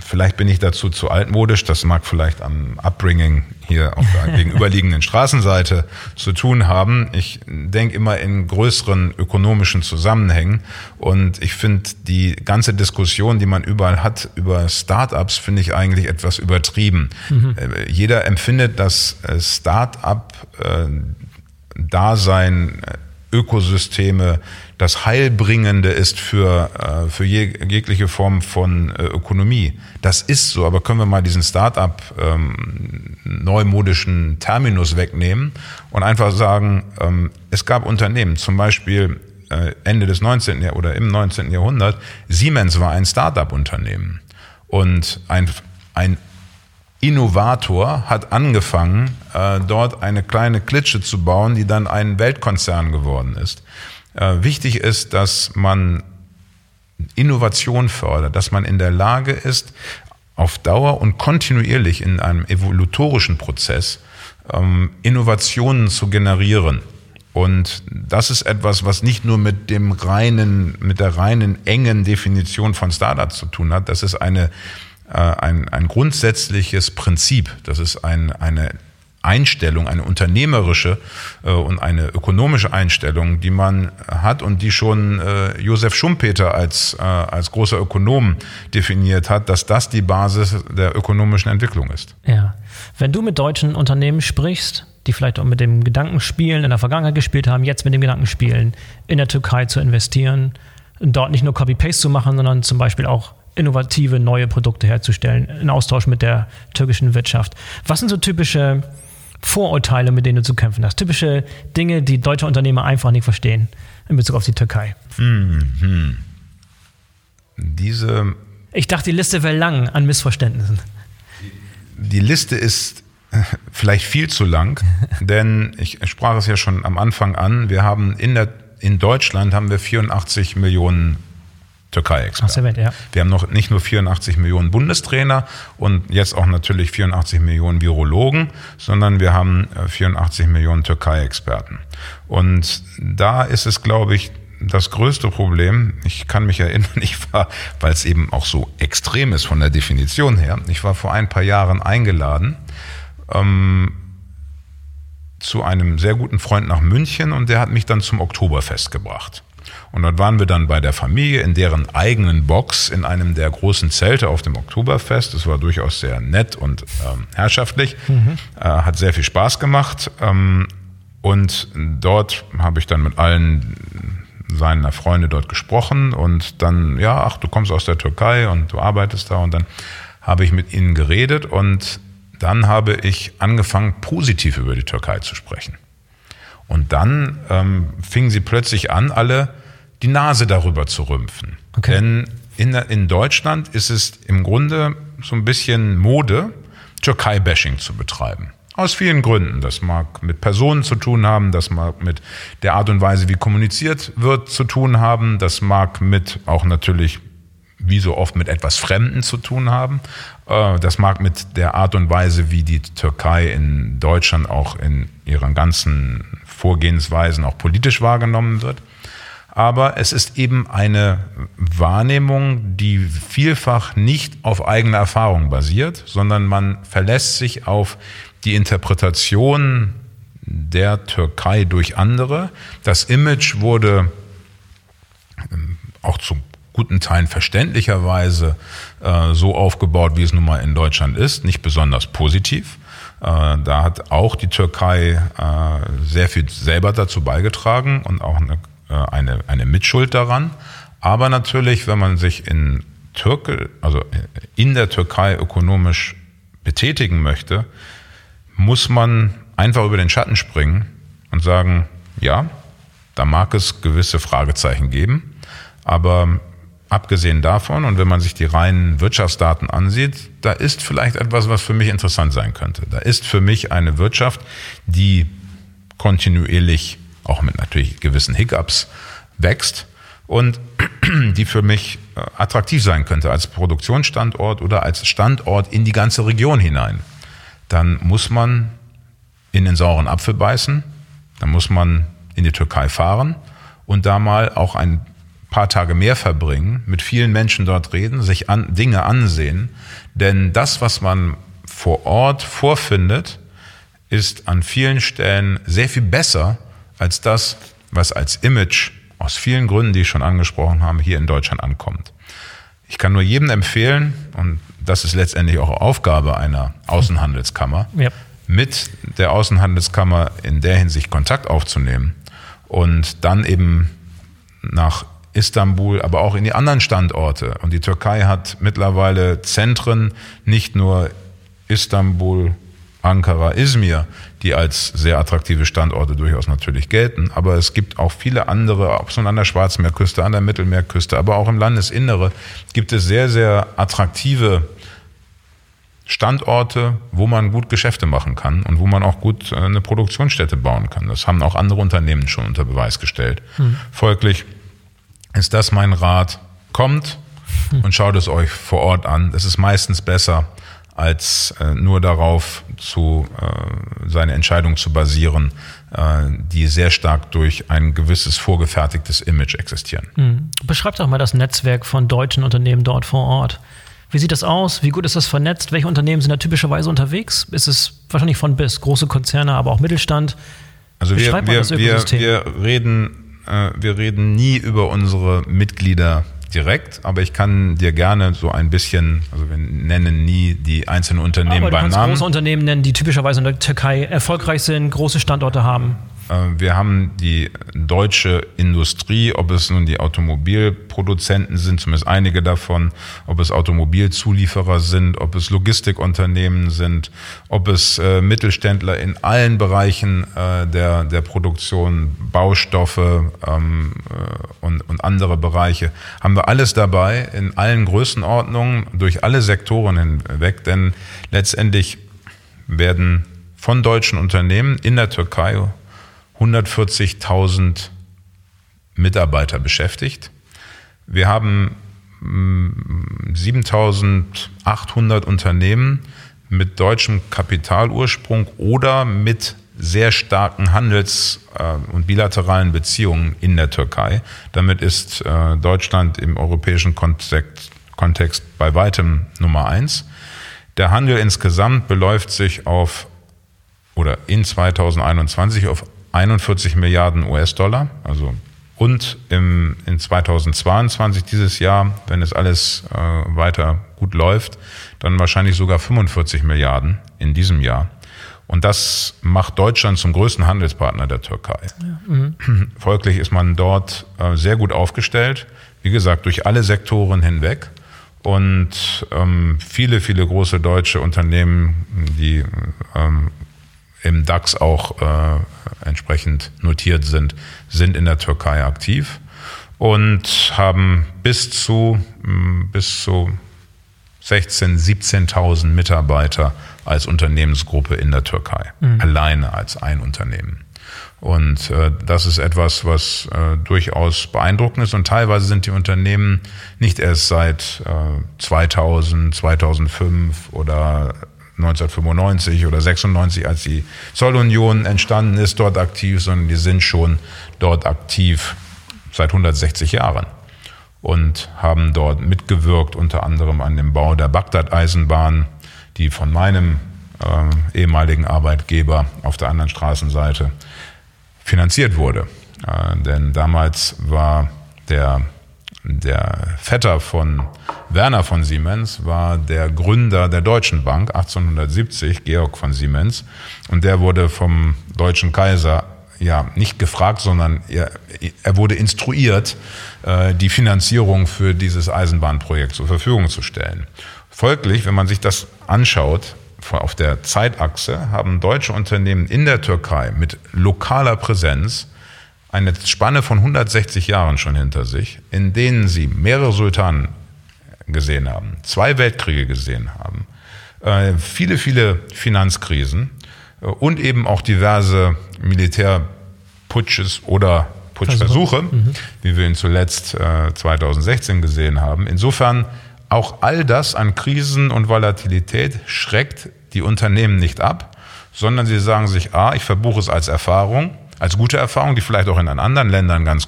vielleicht bin ich dazu zu altmodisch, das mag vielleicht am Upbringing hier auf der gegenüberliegenden Straßenseite zu tun haben. Ich denke immer in größeren ökonomischen Zusammenhängen und ich finde die ganze Diskussion, die man überall hat über Startups, finde ich eigentlich etwas übertrieben. Mhm. Äh, jeder empfindet das äh, Startup-Dasein äh, Ökosysteme das Heilbringende ist für, äh, für jegliche Form von äh, Ökonomie. Das ist so, aber können wir mal diesen Start-up ähm, neumodischen Terminus wegnehmen und einfach sagen, ähm, es gab Unternehmen, zum Beispiel äh, Ende des 19. Jahrhunderts oder im 19. Jahrhundert, Siemens war ein Start-up-Unternehmen und ein, ein Innovator hat angefangen, äh, dort eine kleine Klitsche zu bauen, die dann ein Weltkonzern geworden ist. Äh, wichtig ist, dass man Innovation fördert, dass man in der Lage ist, auf Dauer und kontinuierlich in einem evolutorischen Prozess ähm, Innovationen zu generieren. Und das ist etwas, was nicht nur mit dem reinen, mit der reinen engen Definition von Startups zu tun hat. Das ist eine äh, ein, ein grundsätzliches Prinzip. Das ist ein, eine Einstellung, eine unternehmerische äh, und eine ökonomische Einstellung, die man hat und die schon äh, Josef Schumpeter als, äh, als großer Ökonom definiert hat, dass das die Basis der ökonomischen Entwicklung ist. Ja. Wenn du mit deutschen Unternehmen sprichst, die vielleicht auch mit dem Gedanken spielen, in der Vergangenheit gespielt haben, jetzt mit dem Gedanken spielen, in der Türkei zu investieren, dort nicht nur Copy-Paste zu machen, sondern zum Beispiel auch innovative neue Produkte herzustellen, in Austausch mit der türkischen Wirtschaft. Was sind so typische Vorurteile, mit denen du zu kämpfen hast? Typische Dinge, die deutsche Unternehmer einfach nicht verstehen in Bezug auf die Türkei? Mhm. Diese. Ich dachte, die Liste wäre lang an Missverständnissen. Die Liste ist äh, vielleicht viel zu lang, denn ich sprach es ja schon am Anfang an. Wir haben in der in Deutschland haben wir 84 Millionen Türkei-Experten. Ja. Wir haben noch nicht nur 84 Millionen Bundestrainer und jetzt auch natürlich 84 Millionen Virologen, sondern wir haben 84 äh, Millionen Türkei-Experten. Und da ist es, glaube ich, das größte Problem, ich kann mich erinnern, ich war, weil es eben auch so extrem ist von der Definition her, ich war vor ein paar Jahren eingeladen ähm, zu einem sehr guten Freund nach München und der hat mich dann zum Oktoberfest gebracht. Und dort waren wir dann bei der Familie in deren eigenen Box in einem der großen Zelte auf dem Oktoberfest. Das war durchaus sehr nett und ähm, herrschaftlich. Mhm. Äh, hat sehr viel Spaß gemacht. Ähm, und dort habe ich dann mit allen seiner Freunde dort gesprochen und dann, ja, ach, du kommst aus der Türkei und du arbeitest da und dann habe ich mit ihnen geredet und dann habe ich angefangen, positiv über die Türkei zu sprechen. Und dann ähm, fingen sie plötzlich an, alle die Nase darüber zu rümpfen. Okay. Denn in, in Deutschland ist es im Grunde so ein bisschen Mode, Türkei-Bashing zu betreiben. Aus vielen Gründen. Das mag mit Personen zu tun haben, das mag mit der Art und Weise, wie kommuniziert wird, zu tun haben, das mag mit auch natürlich, wie so oft, mit etwas Fremden zu tun haben. Äh, das mag mit der Art und Weise, wie die Türkei in Deutschland auch in ihren ganzen Vorgehensweisen auch politisch wahrgenommen wird aber es ist eben eine Wahrnehmung, die vielfach nicht auf eigener Erfahrung basiert, sondern man verlässt sich auf die Interpretation der Türkei durch andere. Das Image wurde ähm, auch zu guten Teilen verständlicherweise äh, so aufgebaut, wie es nun mal in Deutschland ist, nicht besonders positiv. Äh, da hat auch die Türkei äh, sehr viel selber dazu beigetragen und auch eine äh, eine, eine Mitschuld daran. Aber natürlich, wenn man sich in Türke, also in der Türkei ökonomisch betätigen möchte, muss man einfach über den Schatten springen und sagen, ja, da mag es gewisse Fragezeichen geben, aber abgesehen davon und wenn man sich die reinen Wirtschaftsdaten ansieht, da ist vielleicht etwas, was für mich interessant sein könnte. Da ist für mich eine Wirtschaft, die kontinuierlich auch mit natürlich gewissen Hiccups wächst und die für mich äh, attraktiv sein könnte als Produktionsstandort oder als Standort in die ganze Region hinein, dann muss man in den sauren Apfel beißen, dann muss man in die Türkei fahren und da mal auch ein paar Tage mehr verbringen, mit vielen Menschen dort reden, sich an, Dinge ansehen, denn das, was man vor Ort vorfindet, ist an vielen Stellen sehr viel besser als das, was als Image aus vielen Gründen, die ich schon angesprochen habe, hier in Deutschland ankommt. Ich kann nur jedem empfehlen, und das ist letztendlich auch Aufgabe einer Außenhandelskammer, ja. mit der Außenhandelskammer in der Hinsicht Kontakt aufzunehmen und dann eben nach Istanbul, aber auch in die anderen Standorte. Und die Türkei hat mittlerweile Zentren, nicht nur Istanbul, Ankara, Izmir, die als sehr attraktive Standorte durchaus natürlich gelten. Aber es gibt auch viele andere, ob es nun an der Schwarzmeerküste, an der Mittelmeerküste, aber auch im Landesinnere gibt es sehr, sehr attraktive Standorte, wo man gut Geschäfte machen kann und wo man auch gut äh, eine Produktionsstätte bauen kann. Das haben auch andere Unternehmen schon unter Beweis gestellt. Mhm. Folglich ist das mein Rat. Kommt und schaut es euch vor Ort an. Das ist meistens besser, als äh, nur darauf zu, äh, seine Entscheidung zu basieren, äh, die sehr stark durch ein gewisses vorgefertigtes Image existieren. Mhm. Beschreibt doch mal das Netzwerk von deutschen Unternehmen dort vor Ort. Wie sieht das aus? Wie gut ist das vernetzt? Welche Unternehmen sind da typischerweise unterwegs? Ist es wahrscheinlich von bis große Konzerne, aber auch Mittelstand? Also wir, wir, wir, wir, reden, wir reden nie über unsere Mitglieder direkt, aber ich kann dir gerne so ein bisschen, also wir nennen nie die einzelnen Unternehmen aber du beim kannst Namen. große Unternehmen nennen, die typischerweise in der Türkei erfolgreich sind, große Standorte haben. Äh, wir haben die deutsche Industrie, ob es nun die Automobilproduzenten sind, zumindest einige davon, ob es Automobilzulieferer sind, ob es Logistikunternehmen sind, ob es äh, Mittelständler in allen Bereichen äh, der, der Produktion, Baustoffe ähm, äh, und, und andere Bereiche, haben wir alles dabei in allen Größenordnungen, durch alle Sektoren hinweg, denn letztendlich werden von deutschen Unternehmen in der Türkei 140.000 Mitarbeiter beschäftigt. Wir haben 7.800 mm, Unternehmen mit deutschem Kapitalursprung oder mit sehr starken Handels- äh, und bilateralen Beziehungen in der Türkei. Damit ist äh, Deutschland im europäischen Kontext, Kontext bei weitem Nummer eins. Der Handel insgesamt beläuft sich auf oder in 2021 auf 41 Milliarden US-Dollar, also und im, in 2022 dieses Jahr, wenn es alles äh, weiter gut läuft, dann wahrscheinlich sogar 45 Milliarden in diesem Jahr. Und das macht Deutschland zum größten Handelspartner der Türkei. Ja. Mhm. Folglich ist man dort äh, sehr gut aufgestellt, wie gesagt, durch alle Sektoren hinweg. Und ähm, viele, viele große deutsche Unternehmen, die ähm, im DAX auch äh, entsprechend notiert sind, sind in der Türkei aktiv und haben bis zu, mm, bis zu 16.000, 17.000 Mitarbeiter als Unternehmensgruppe in der Türkei, mhm. alleine als ein Unternehmen. Und äh, das ist etwas, was äh, durchaus beeindruckend ist. Und teilweise sind die Unternehmen nicht erst seit äh, 2000, 2005 oder 1995 oder 96, als die Zollunion entstanden ist, dort aktiv, sondern die sind schon dort aktiv seit 160 Jahren und haben dort mitgewirkt, unter anderem an dem Bau der Bagdad-Eisenbahn, die von meinem äh, ehemaligen Arbeitgeber auf der anderen Straßenseite finanziert wurde. Äh, denn damals war der der Vetter von Werner von Siemens war der Gründer der Deutschen Bank 1870, Georg von Siemens. Und der wurde vom deutschen Kaiser ja nicht gefragt, sondern er, er wurde instruiert, äh, die Finanzierung für dieses Eisenbahnprojekt zur Verfügung zu stellen. Folglich, wenn man sich das anschaut, auf der Zeitachse haben deutsche Unternehmen in der Türkei mit lokaler Präsenz eine Spanne von 160 Jahren schon hinter sich, in denen sie mehrere Sultanen gesehen haben, zwei Weltkriege gesehen haben, äh, viele, viele Finanzkrisen äh, und eben auch diverse Militärputsches oder Putschversuche, mhm. wie wir ihn zuletzt äh, 2016 gesehen haben. Insofern auch all das an Krisen und Volatilität schreckt die Unternehmen nicht ab, sondern sie sagen sich, ah, ich verbuche es als Erfahrung als gute Erfahrung, die vielleicht auch in anderen Ländern ganz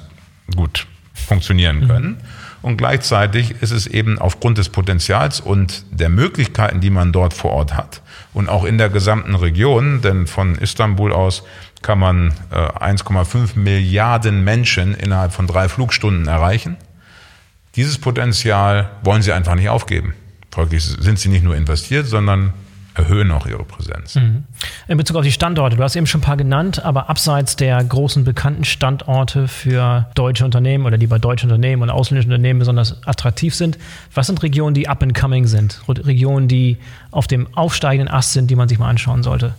gut funktionieren mhm. können. Mhm. Und gleichzeitig ist es eben aufgrund des Potenzials und der Möglichkeiten, die man dort vor Ort hat und auch in der gesamten Region, denn von Istanbul aus kann man äh, 1,5 Milliarden Menschen innerhalb von drei Flugstunden erreichen. Dieses Potenzial wollen sie einfach nicht aufgeben. Folglich sind sie nicht nur investiert, sondern erhöhen auch ihre Präsenz. Mhm. In Bezug auf die Standorte, du hast eben schon ein paar genannt, aber abseits der großen bekannten Standorte für deutsche Unternehmen oder die bei deutschen Unternehmen und ausländischen Unternehmen besonders attraktiv sind, was sind Regionen, die up and coming sind? Regionen, die auf dem aufsteigenden Ast sind, die man sich mal anschauen sollte?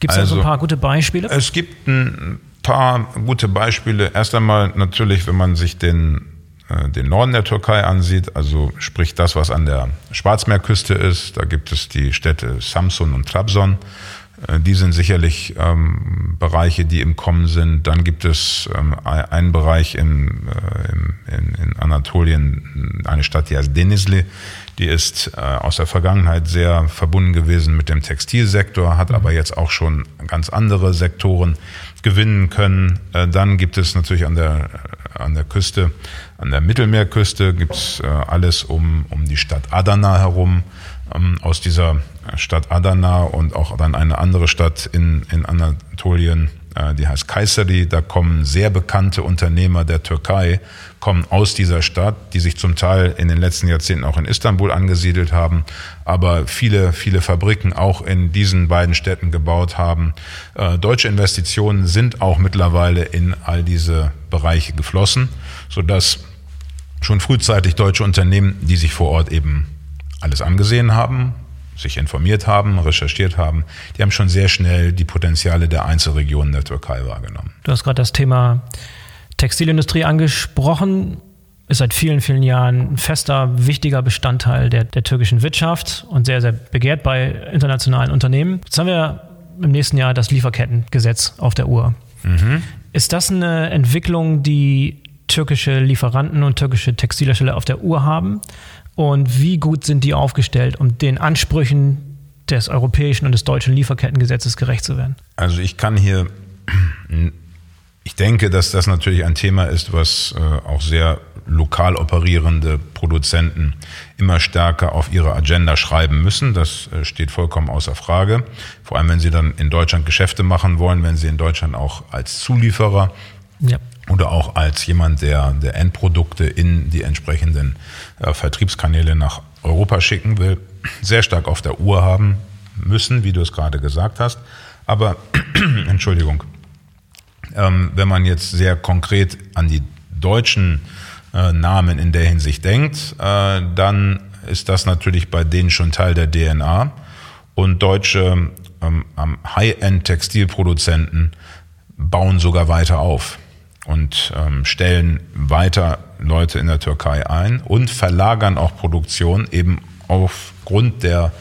Gibt es also, da so ein also, paar gute Beispiele? Es gibt ein paar gute Beispiele. Erst einmal natürlich, wenn man sich den den Norden der Türkei ansieht, also sprich das, was an der Schwarzmeerküste ist, da gibt es die Städte Samsun und Trabzon. Äh, die sind sicherlich ähm, Bereiche, die im Kommen sind. Dann gibt es ähm, einen Bereich in, äh, in, in, Anatolien, eine Stadt, die heißt Denizli. Die ist äh, aus der Vergangenheit sehr verbunden gewesen mit dem Textilsektor, hat aber jetzt auch schon ganz andere Sektoren gewinnen können. Äh, dann gibt es natürlich an der, an der Küste, an der Mittelmeerküste, gibt es äh, alles um, um die Stadt Adana herum ähm, aus dieser Stadt Adana und auch dann eine andere Stadt in, in Anatolien, äh, die heißt Kayseri. Da kommen sehr bekannte Unternehmer der Türkei, kommen aus dieser Stadt, die sich zum Teil in den letzten Jahrzehnten auch in Istanbul angesiedelt haben, aber viele, viele Fabriken auch in diesen beiden Städten gebaut haben. Äh, deutsche Investitionen sind auch mittlerweile in all diese Bereiche geflossen, sodass schon frühzeitig deutsche Unternehmen, die sich vor Ort eben alles angesehen haben, sich informiert haben, recherchiert haben, die haben schon sehr schnell die Potenziale der Einzelregionen der Türkei wahrgenommen. Du hast gerade das Thema Textilindustrie angesprochen. Ist seit vielen, vielen Jahren ein fester, wichtiger Bestandteil der, der türkischen Wirtschaft und sehr, sehr begehrt bei internationalen Unternehmen. Jetzt haben wir im nächsten Jahr das Lieferkettengesetz auf der Uhr. Mhm. Ist das eine Entwicklung, die türkische Lieferanten und türkische Textilhersteller auf der Uhr haben? und wie gut sind die aufgestellt, um den Ansprüchen des europäischen und des deutschen Lieferkettengesetzes gerecht zu werden? Also ich kann hier, ich denke, dass das natürlich ein Thema ist, was äh, auch sehr lokal operierende Produzenten immer stärker auf ihre Agenda schreiben müssen. Das äh, steht vollkommen außer Frage. Vor allem, wenn sie dann in Deutschland Geschäfte machen wollen, wenn sie in Deutschland auch als Zulieferer ja oder auch als jemand, der, der Endprodukte in die entsprechenden äh, Vertriebskanäle nach Europa schicken will, sehr stark auf der Uhr haben müssen, wie du es gerade gesagt hast. Aber, Entschuldigung, ähm, wenn man jetzt sehr konkret an die deutschen äh, Namen in der Hinsicht denkt, äh, dann ist das natürlich bei denen schon Teil der DNA. Und deutsche ähm, High-End-Textilproduzenten bauen sogar weiter auf und ähm, stellen weiter Leute in der Türkei ein und verlagern auch Produktion eben aufgrund der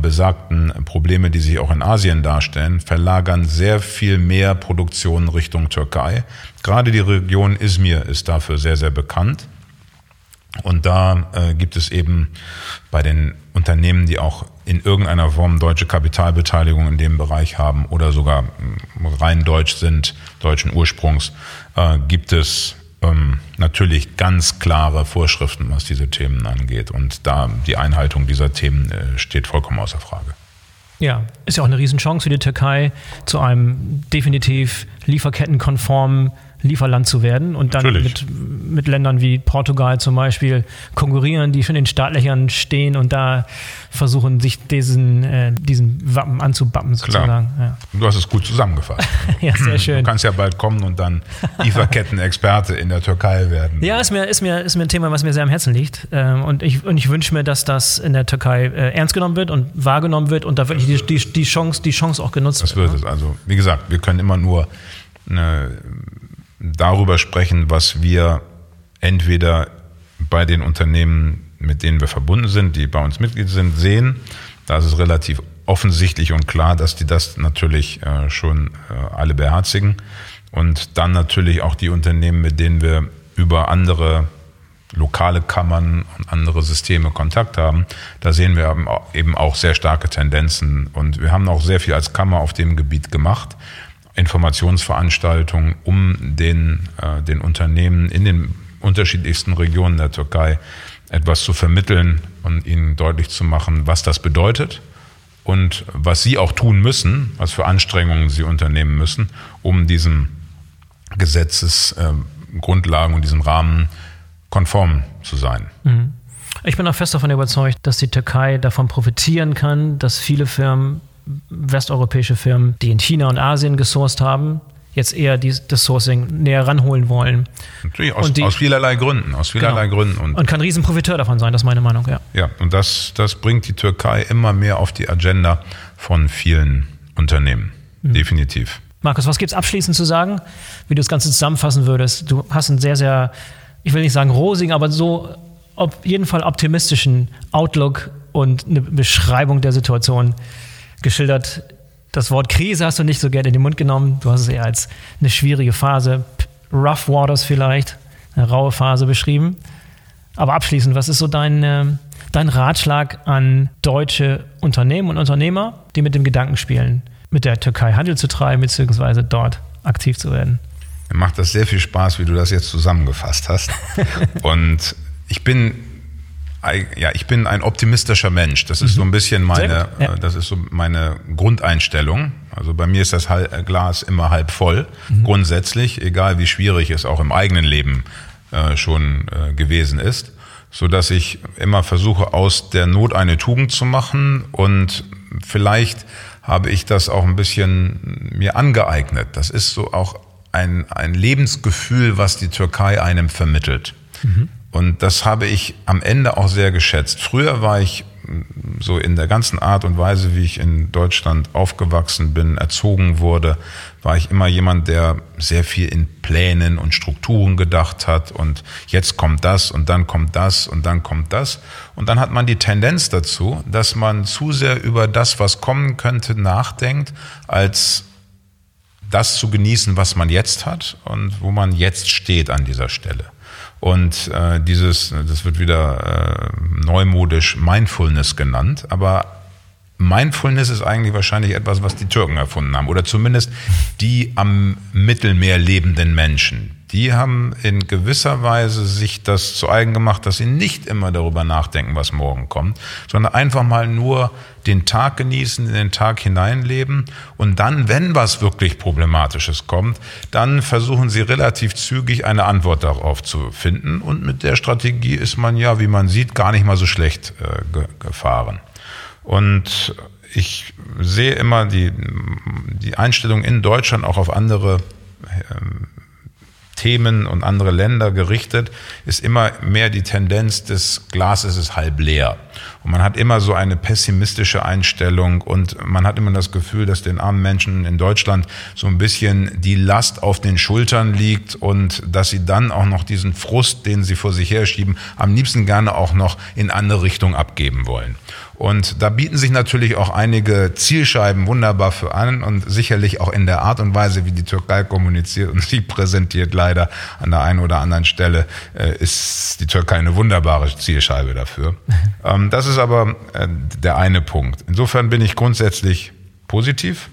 besagten Probleme, die sich auch in Asien darstellen, verlagern sehr viel mehr Produktion Richtung Türkei. Gerade die Region Izmir ist dafür sehr, sehr bekannt. Und da äh, gibt es eben bei den Unternehmen, die auch in irgendeiner Form deutsche Kapitalbeteiligung in dem Bereich haben oder sogar rein deutsch sind, deutschen Ursprungs, äh, gibt es ähm, natürlich ganz klare Vorschriften, was diese Themen angeht. Und da die Einhaltung dieser Themen äh, steht vollkommen außer Frage. Ja, ist ja auch eine Riesenchance für die Türkei, zu einem definitiv lieferkettenkonformen Lieferland zu werden und dann mit, mit Ländern wie Portugal zum Beispiel konkurrieren, die schon in Startlöchern stehen und da versuchen, sich diesen, äh, diesen Wappen anzubappen sozusagen. Ja. Du hast es gut zusammengefasst. ja, sehr schön. Du kannst ja bald kommen und dann Lieferketten-Experte in der Türkei werden. Ja, ist mir, ist, mir, ist mir ein Thema, was mir sehr am Herzen liegt. Ähm, und ich, und ich wünsche mir, dass das in der Türkei äh, ernst genommen wird und wahrgenommen wird und da wirklich die, die, die, Chance, die Chance auch genutzt das wird. Das wird ne? es. Also, wie gesagt, wir können immer nur eine darüber sprechen, was wir entweder bei den Unternehmen, mit denen wir verbunden sind, die bei uns Mitglied sind, sehen. Da ist es relativ offensichtlich und klar, dass die das natürlich äh, schon äh, alle beherzigen. Und dann natürlich auch die Unternehmen, mit denen wir über andere lokale Kammern und andere Systeme Kontakt haben. Da sehen wir eben auch sehr starke Tendenzen. Und wir haben auch sehr viel als Kammer auf dem Gebiet gemacht. Informationsveranstaltungen, um den, äh, den Unternehmen in den unterschiedlichsten Regionen der Türkei etwas zu vermitteln und ihnen deutlich zu machen, was das bedeutet und was sie auch tun müssen, was für Anstrengungen sie unternehmen müssen, um diesen Gesetzesgrundlagen äh, und diesem Rahmen konform zu sein. Mhm. Ich bin auch fest davon überzeugt, dass die Türkei davon profitieren kann, dass viele Firmen westeuropäische Firmen, die in China und Asien gesourced haben, jetzt eher die, das Sourcing näher ranholen wollen. Natürlich, aus, die, aus vielerlei Gründen. Aus vielerlei genau. Gründen. Und, und kann Riesenprofiteur davon sein, das ist meine Meinung, ja. Ja, und das, das bringt die Türkei immer mehr auf die Agenda von vielen Unternehmen. Mhm. Definitiv. Markus, was gibt es abschließend zu sagen, wie du das Ganze zusammenfassen würdest? Du hast ein sehr, sehr ich will nicht sagen rosigen, aber so auf jeden Fall optimistischen Outlook und eine Beschreibung der Situation geschildert. Das Wort Krise hast du nicht so gerne in den Mund genommen. Du hast es eher als eine schwierige Phase, Rough Waters vielleicht, eine raue Phase beschrieben. Aber abschließend, was ist so dein, äh, dein Ratschlag an deutsche Unternehmen und Unternehmer, die mit dem Gedanken spielen, mit der Türkei Handel zu treiben, beziehungsweise dort aktiv zu werden? Mir macht das sehr viel Spaß, wie du das jetzt zusammengefasst hast. und ich bin ja, ich bin ein optimistischer Mensch. Das ist mhm. so ein bisschen meine, ja. das ist so meine Grundeinstellung. Also bei mir ist das Glas immer halb voll, mhm. grundsätzlich, egal wie schwierig es auch im eigenen Leben äh, schon äh, gewesen ist, so dass ich immer versuche, aus der Not eine Tugend zu machen und vielleicht habe ich das auch ein bisschen mir angeeignet. Das ist so auch ein, ein Lebensgefühl, was die Türkei einem vermittelt. Mhm. Und das habe ich am Ende auch sehr geschätzt. Früher war ich so in der ganzen Art und Weise, wie ich in Deutschland aufgewachsen bin, erzogen wurde, war ich immer jemand, der sehr viel in Plänen und Strukturen gedacht hat und jetzt kommt das und dann kommt das und dann kommt das. Und dann hat man die Tendenz dazu, dass man zu sehr über das, was kommen könnte, nachdenkt, als das zu genießen, was man jetzt hat und wo man jetzt steht an dieser Stelle. Und äh, dieses, das wird wieder äh, neumodisch Mindfulness genannt, aber Mindfulness ist eigentlich wahrscheinlich etwas, was die Türken erfunden haben. Oder zumindest die am Mittelmeer lebenden Menschen die haben in gewisser Weise sich das zu eigen gemacht, dass sie nicht immer darüber nachdenken, was morgen kommt, sondern einfach mal nur den Tag genießen, in den Tag hineinleben und dann, wenn was wirklich Problematisches kommt, dann versuchen sie relativ zügig eine Antwort darauf zu finden und mit der Strategie ist man ja, wie man sieht, gar nicht mal so schlecht äh, gefahren. Und ich sehe immer die, die Einstellung in Deutschland auch auf andere ähm, Themen und andere Länder gerichtet, ist immer mehr die Tendenz des Glases ist halb leer. Und man hat immer so eine pessimistische Einstellung und man hat immer das Gefühl, dass den armen Menschen in Deutschland so ein bisschen die Last auf den Schultern liegt und dass sie dann auch noch diesen Frust, den sie vor sich herschieben, am liebsten gerne auch noch in andere Richtung abgeben wollen. Und da bieten sich natürlich auch einige Zielscheiben wunderbar für an und sicherlich auch in der Art und Weise, wie die Türkei kommuniziert und sie präsentiert leider an der einen oder anderen Stelle, äh, ist die Türkei eine wunderbare Zielscheibe dafür. Ähm, das ist aber äh, der eine Punkt. Insofern bin ich grundsätzlich positiv.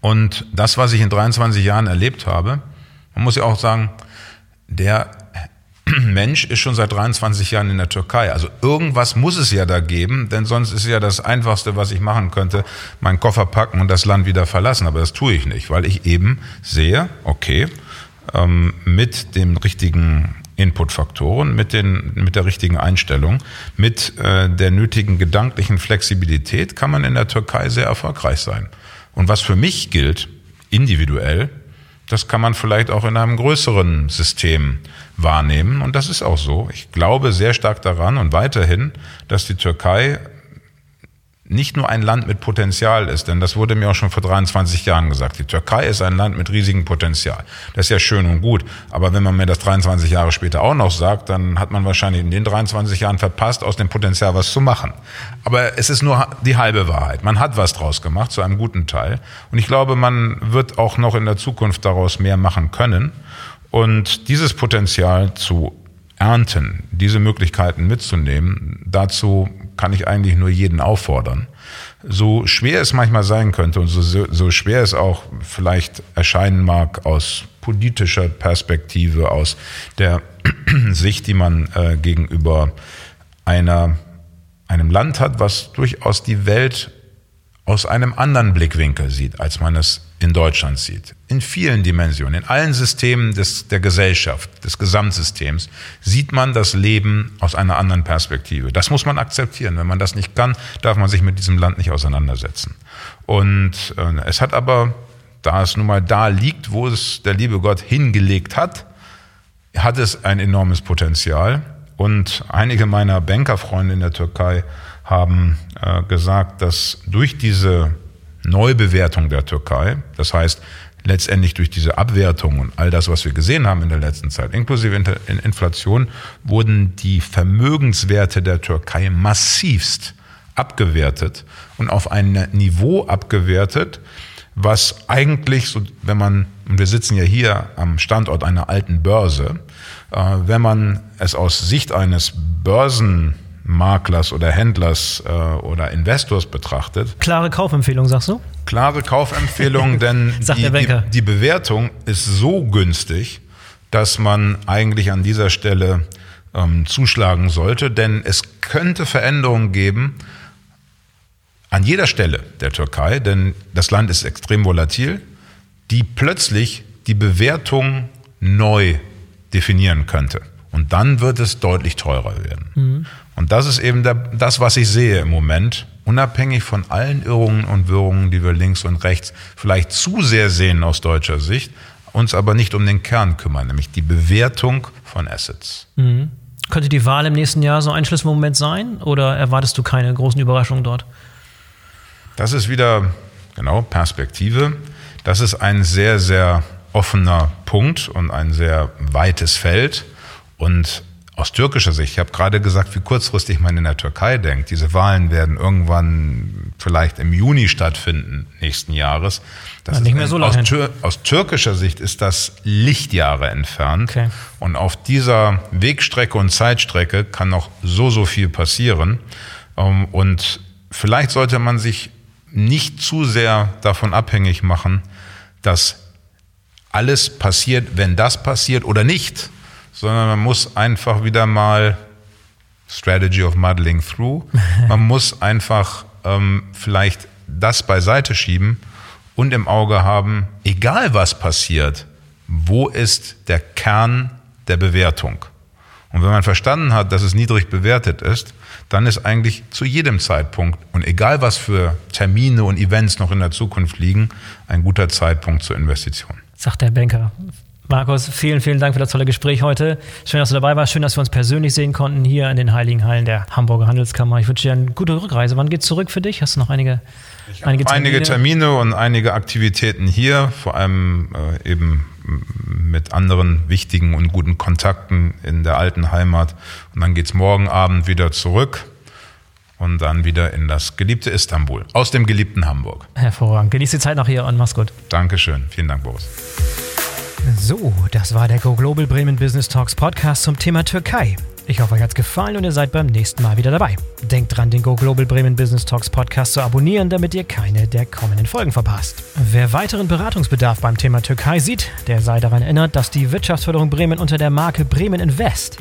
Und das, was ich in 23 Jahren erlebt habe, man muss ja auch sagen, der Mensch ist schon seit 23 Jahren in der Türkei. Also irgendwas muss es ja da geben, denn sonst ist ja das Einfachste, was ich machen könnte, meinen Koffer packen und das Land wieder verlassen. Aber das tue ich nicht, weil ich eben sehe, okay, ähm, mit den richtigen Inputfaktoren, mit, den, mit der richtigen Einstellung, mit äh, der nötigen gedanklichen Flexibilität kann man in der Türkei sehr erfolgreich sein. Und was für mich gilt, individuell, das kann man vielleicht auch in einem größeren System wahrnehmen. Und das ist auch so. Ich glaube sehr stark daran und weiterhin, dass die Türkei nicht nur ein Land mit Potenzial ist, denn das wurde mir auch schon vor 23 Jahren gesagt. Die Türkei ist ein Land mit riesigem Potenzial. Das ist ja schön und gut. Aber wenn man mir das 23 Jahre später auch noch sagt, dann hat man wahrscheinlich in den 23 Jahren verpasst, aus dem Potenzial was zu machen. Aber es ist nur die halbe Wahrheit. Man hat was draus gemacht, zu einem guten Teil. Und ich glaube, man wird auch noch in der Zukunft daraus mehr machen können. Und dieses Potenzial zu ernten, diese Möglichkeiten mitzunehmen, dazu kann ich eigentlich nur jeden auffordern. So schwer es manchmal sein könnte und so, so schwer es auch vielleicht erscheinen mag aus politischer Perspektive, aus der Sicht, die man äh, gegenüber einer, einem Land hat, was durchaus die Welt aus einem anderen Blickwinkel sieht, als man es in Deutschland sieht. In vielen Dimensionen, in allen Systemen des, der Gesellschaft, des Gesamtsystems, sieht man das Leben aus einer anderen Perspektive. Das muss man akzeptieren. Wenn man das nicht kann, darf man sich mit diesem Land nicht auseinandersetzen. Und äh, es hat aber, da es nun mal da liegt, wo es der liebe Gott hingelegt hat, hat es ein enormes Potenzial. Und einige meiner Bankerfreunde in der Türkei haben äh, gesagt, dass durch diese Neubewertung der Türkei, das heißt letztendlich durch diese Abwertung und all das, was wir gesehen haben in der letzten Zeit, inklusive Inflation, wurden die Vermögenswerte der Türkei massivst abgewertet und auf ein Niveau abgewertet, was eigentlich, so, wenn man, und wir sitzen ja hier am Standort einer alten Börse, äh, wenn man es aus Sicht eines Börsenmaklers oder Händlers äh, oder Investors betrachtet. Klare Kaufempfehlung, sagst du? Klare Kaufempfehlung, denn die, die, die Bewertung ist so günstig, dass man eigentlich an dieser Stelle ähm, zuschlagen sollte, denn es könnte Veränderungen geben, an jeder Stelle der Türkei, denn das Land ist extrem volatil, die plötzlich die Bewertung neu definieren könnte. Und dann wird es deutlich teurer werden. Mhm. Und das ist eben der, das, was ich sehe im Moment, unabhängig von allen Irrungen und Wirrungen, die wir links und rechts vielleicht zu sehr sehen aus deutscher Sicht, uns aber nicht um den Kern kümmern, nämlich die Bewertung von Assets. Mhm. Könnte die Wahl im nächsten Jahr so ein Schlüsselmoment sein oder erwartest du keine großen Überraschungen dort? Das ist wieder, genau, Perspektive. Das ist ein sehr, sehr offener Punkt und ein sehr weites Feld. Und aus türkischer Sicht, ich habe gerade gesagt, wie kurzfristig man in der Türkei denkt. Diese Wahlen werden irgendwann vielleicht im Juni stattfinden nächsten Jahres. Das ja, nicht mehr so lange. Aus, aus, türkischer Sicht ist das Lichtjahre entfernt. Okay. Und auf dieser Wegstrecke und Zeitstrecke kann noch so, so viel passieren. Ähm, und vielleicht sollte man sich nicht zu sehr davon abhängig machen, dass alles passiert, wenn das passiert oder nicht, sondern man muss einfach wieder mal Strategy of Muddling Through, man muss einfach ähm, vielleicht das beiseite schieben und im Auge haben, egal was passiert, wo ist der Kern der Bewertung? Und wenn man verstanden hat, dass es niedrig bewertet ist, dann ist eigentlich zu jedem Zeitpunkt und egal was für Termine und Events noch in der Zukunft liegen, ein guter Zeitpunkt zur Investition. Sagt der Banker. Markus, vielen, vielen Dank für das tolle Gespräch heute. Schön, dass du dabei warst. Schön, dass wir uns persönlich sehen konnten hier in den Heiligen Hallen der Hamburger Handelskammer. Ich wünsche dir eine gute Rückreise. Wann geht's zurück für dich? Hast du noch einige, einige Termine? Einige Termine und einige Aktivitäten hier, vor allem äh, eben mit anderen wichtigen und guten Kontakten in der alten Heimat. Und dann geht es morgen Abend wieder zurück und dann wieder in das geliebte Istanbul, aus dem geliebten Hamburg. Hervorragend. Genieß die Zeit noch hier und mach's gut. Dankeschön. Vielen Dank, Boris. So, das war der Go Global Bremen Business Talks Podcast zum Thema Türkei. Ich hoffe, euch hat's gefallen und ihr seid beim nächsten Mal wieder dabei. Denkt dran, den Go Global Bremen Business Talks Podcast zu abonnieren, damit ihr keine der kommenden Folgen verpasst. Wer weiteren Beratungsbedarf beim Thema Türkei sieht, der sei daran erinnert, dass die Wirtschaftsförderung Bremen unter der Marke Bremen Invest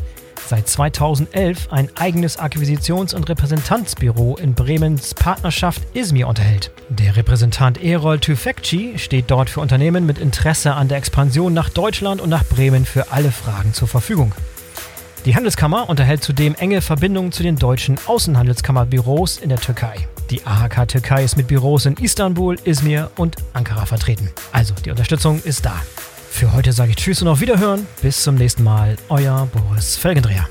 seit 2011 ein eigenes Akquisitions- und Repräsentanzbüro in Bremens Partnerschaft Izmir unterhält. Der Repräsentant Erol Tüfekci steht dort für Unternehmen mit Interesse an der Expansion nach Deutschland und nach Bremen für alle Fragen zur Verfügung. Die Handelskammer unterhält zudem enge Verbindungen zu den deutschen Außenhandelskammerbüros in der Türkei. Die AHK Türkei ist mit Büros in Istanbul, Izmir und Ankara vertreten. Also, die Unterstützung ist da. Für heute sage ich Tschüss und auf Wiederhören. Bis zum nächsten Mal. Euer Boris Felgendreher.